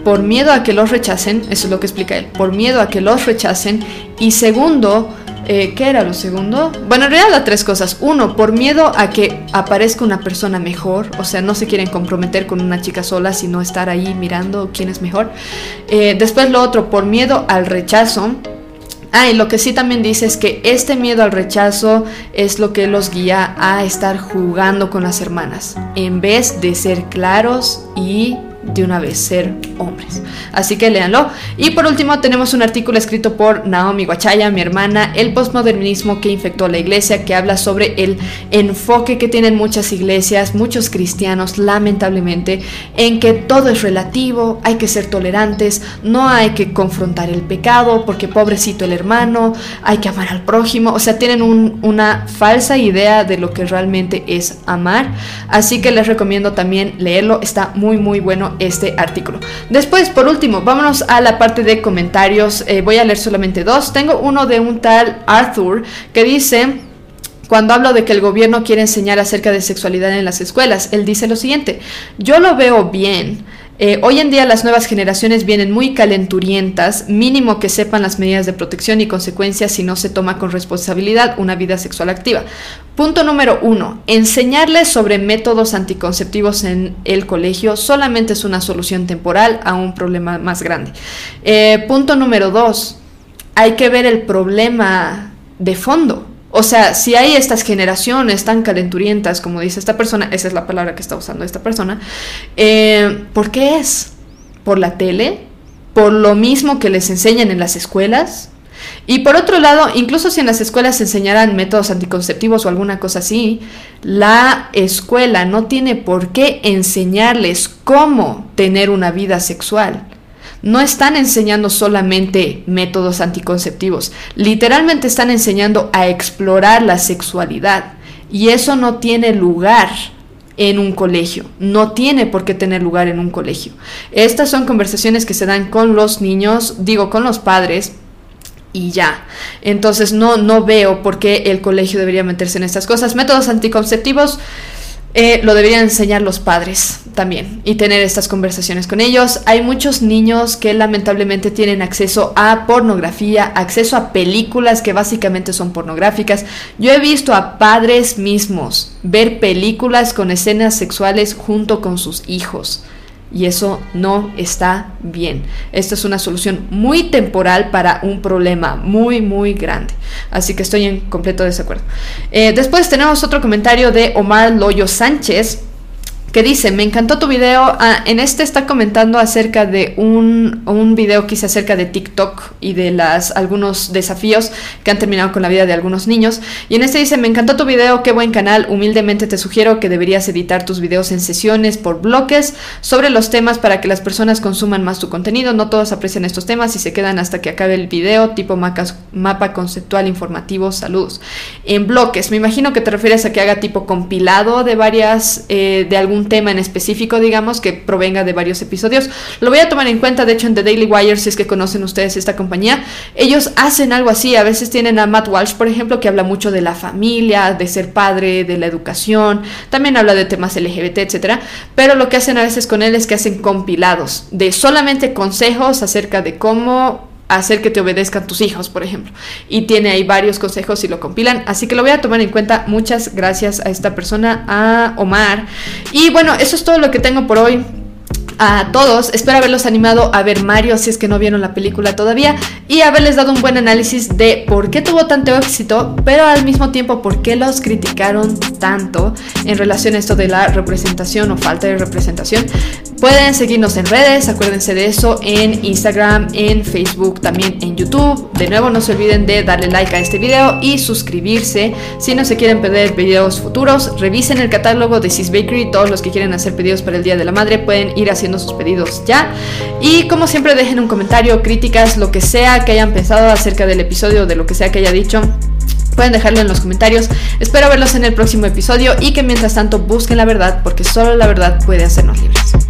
Por miedo a que los rechacen, eso es lo que explica él, por miedo a que los rechacen. Y segundo, eh, ¿qué era lo segundo? Bueno, en realidad tres cosas. Uno, por miedo a que aparezca una persona mejor, o sea, no se quieren comprometer con una chica sola, sino estar ahí mirando quién es mejor. Eh, después lo otro, por miedo al rechazo. Ah, y lo que sí también dice es que este miedo al rechazo es lo que los guía a estar jugando con las hermanas, en vez de ser claros y de una vez ser hombres. Así que léanlo. Y por último tenemos un artículo escrito por Naomi Guachaya, mi hermana, El postmodernismo que infectó la iglesia, que habla sobre el enfoque que tienen muchas iglesias, muchos cristianos, lamentablemente, en que todo es relativo, hay que ser tolerantes, no hay que confrontar el pecado, porque pobrecito el hermano, hay que amar al prójimo, o sea, tienen una falsa idea de lo que realmente es amar. Así que les recomiendo también leerlo, está muy muy bueno este artículo. Después, por último, vámonos a la parte de comentarios. Eh, voy a leer solamente dos. Tengo uno de un tal Arthur que dice cuando hablo de que el gobierno quiere enseñar acerca de sexualidad en las escuelas. Él dice lo siguiente, yo lo veo bien. Eh, hoy en día las nuevas generaciones vienen muy calenturientas, mínimo que sepan las medidas de protección y consecuencias si no se toma con responsabilidad una vida sexual activa. Punto número uno, enseñarles sobre métodos anticonceptivos en el colegio solamente es una solución temporal a un problema más grande. Eh, punto número dos, hay que ver el problema de fondo. O sea, si hay estas generaciones tan calenturientas, como dice esta persona, esa es la palabra que está usando esta persona, eh, ¿por qué es? ¿Por la tele? ¿Por lo mismo que les enseñan en las escuelas? Y por otro lado, incluso si en las escuelas se enseñaran métodos anticonceptivos o alguna cosa así, la escuela no tiene por qué enseñarles cómo tener una vida sexual no están enseñando solamente métodos anticonceptivos, literalmente están enseñando a explorar la sexualidad. Y eso no tiene lugar en un colegio, no tiene por qué tener lugar en un colegio. Estas son conversaciones que se dan con los niños, digo con los padres, y ya. Entonces no, no veo por qué el colegio debería meterse en estas cosas. Métodos anticonceptivos eh, lo deberían enseñar los padres también y tener estas conversaciones con ellos. Hay muchos niños que lamentablemente tienen acceso a pornografía, acceso a películas que básicamente son pornográficas. Yo he visto a padres mismos ver películas con escenas sexuales junto con sus hijos y eso no está bien. Esta es una solución muy temporal para un problema muy, muy grande. Así que estoy en completo desacuerdo. Eh, después tenemos otro comentario de Omar Loyo Sánchez que dice, me encantó tu video, ah, en este está comentando acerca de un, un, video que hice acerca de TikTok y de las, algunos desafíos que han terminado con la vida de algunos niños, y en este dice, me encantó tu video, qué buen canal, humildemente te sugiero que deberías editar tus videos en sesiones por bloques sobre los temas para que las personas consuman más tu contenido, no todos aprecian estos temas y se quedan hasta que acabe el video, tipo mapa conceptual informativo, saludos. En bloques, me imagino que te refieres a que haga tipo compilado de varias, eh, de algún tema en específico, digamos, que provenga de varios episodios. Lo voy a tomar en cuenta, de hecho, en The Daily Wire, si es que conocen ustedes esta compañía. Ellos hacen algo así, a veces tienen a Matt Walsh, por ejemplo, que habla mucho de la familia, de ser padre, de la educación, también habla de temas LGBT, etcétera, pero lo que hacen a veces con él es que hacen compilados de solamente consejos acerca de cómo hacer que te obedezcan tus hijos, por ejemplo. Y tiene ahí varios consejos y lo compilan. Así que lo voy a tomar en cuenta. Muchas gracias a esta persona, a Omar. Y bueno, eso es todo lo que tengo por hoy. a todos. Espero haberlos animado a ver Mario si es que no vieron la película todavía y haberles dado un buen análisis de por qué tuvo tanto éxito, pero al mismo tiempo por qué los criticaron tanto en relación a esto de la representación o falta de representación. Pueden seguirnos en redes, acuérdense de eso, en Instagram, en Facebook, también en YouTube. De nuevo, no se olviden de darle like a este video y suscribirse. Si no se quieren perder videos futuros, revisen el catálogo de Sis Bakery. Todos los que quieren hacer pedidos para el Día de la Madre pueden ir haciendo sus pedidos ya. Y como siempre, dejen un comentario, críticas, lo que sea que hayan pensado acerca del episodio, de lo que sea que haya dicho. Pueden dejarlo en los comentarios. Espero verlos en el próximo episodio y que mientras tanto busquen la verdad porque solo la verdad puede hacernos libres.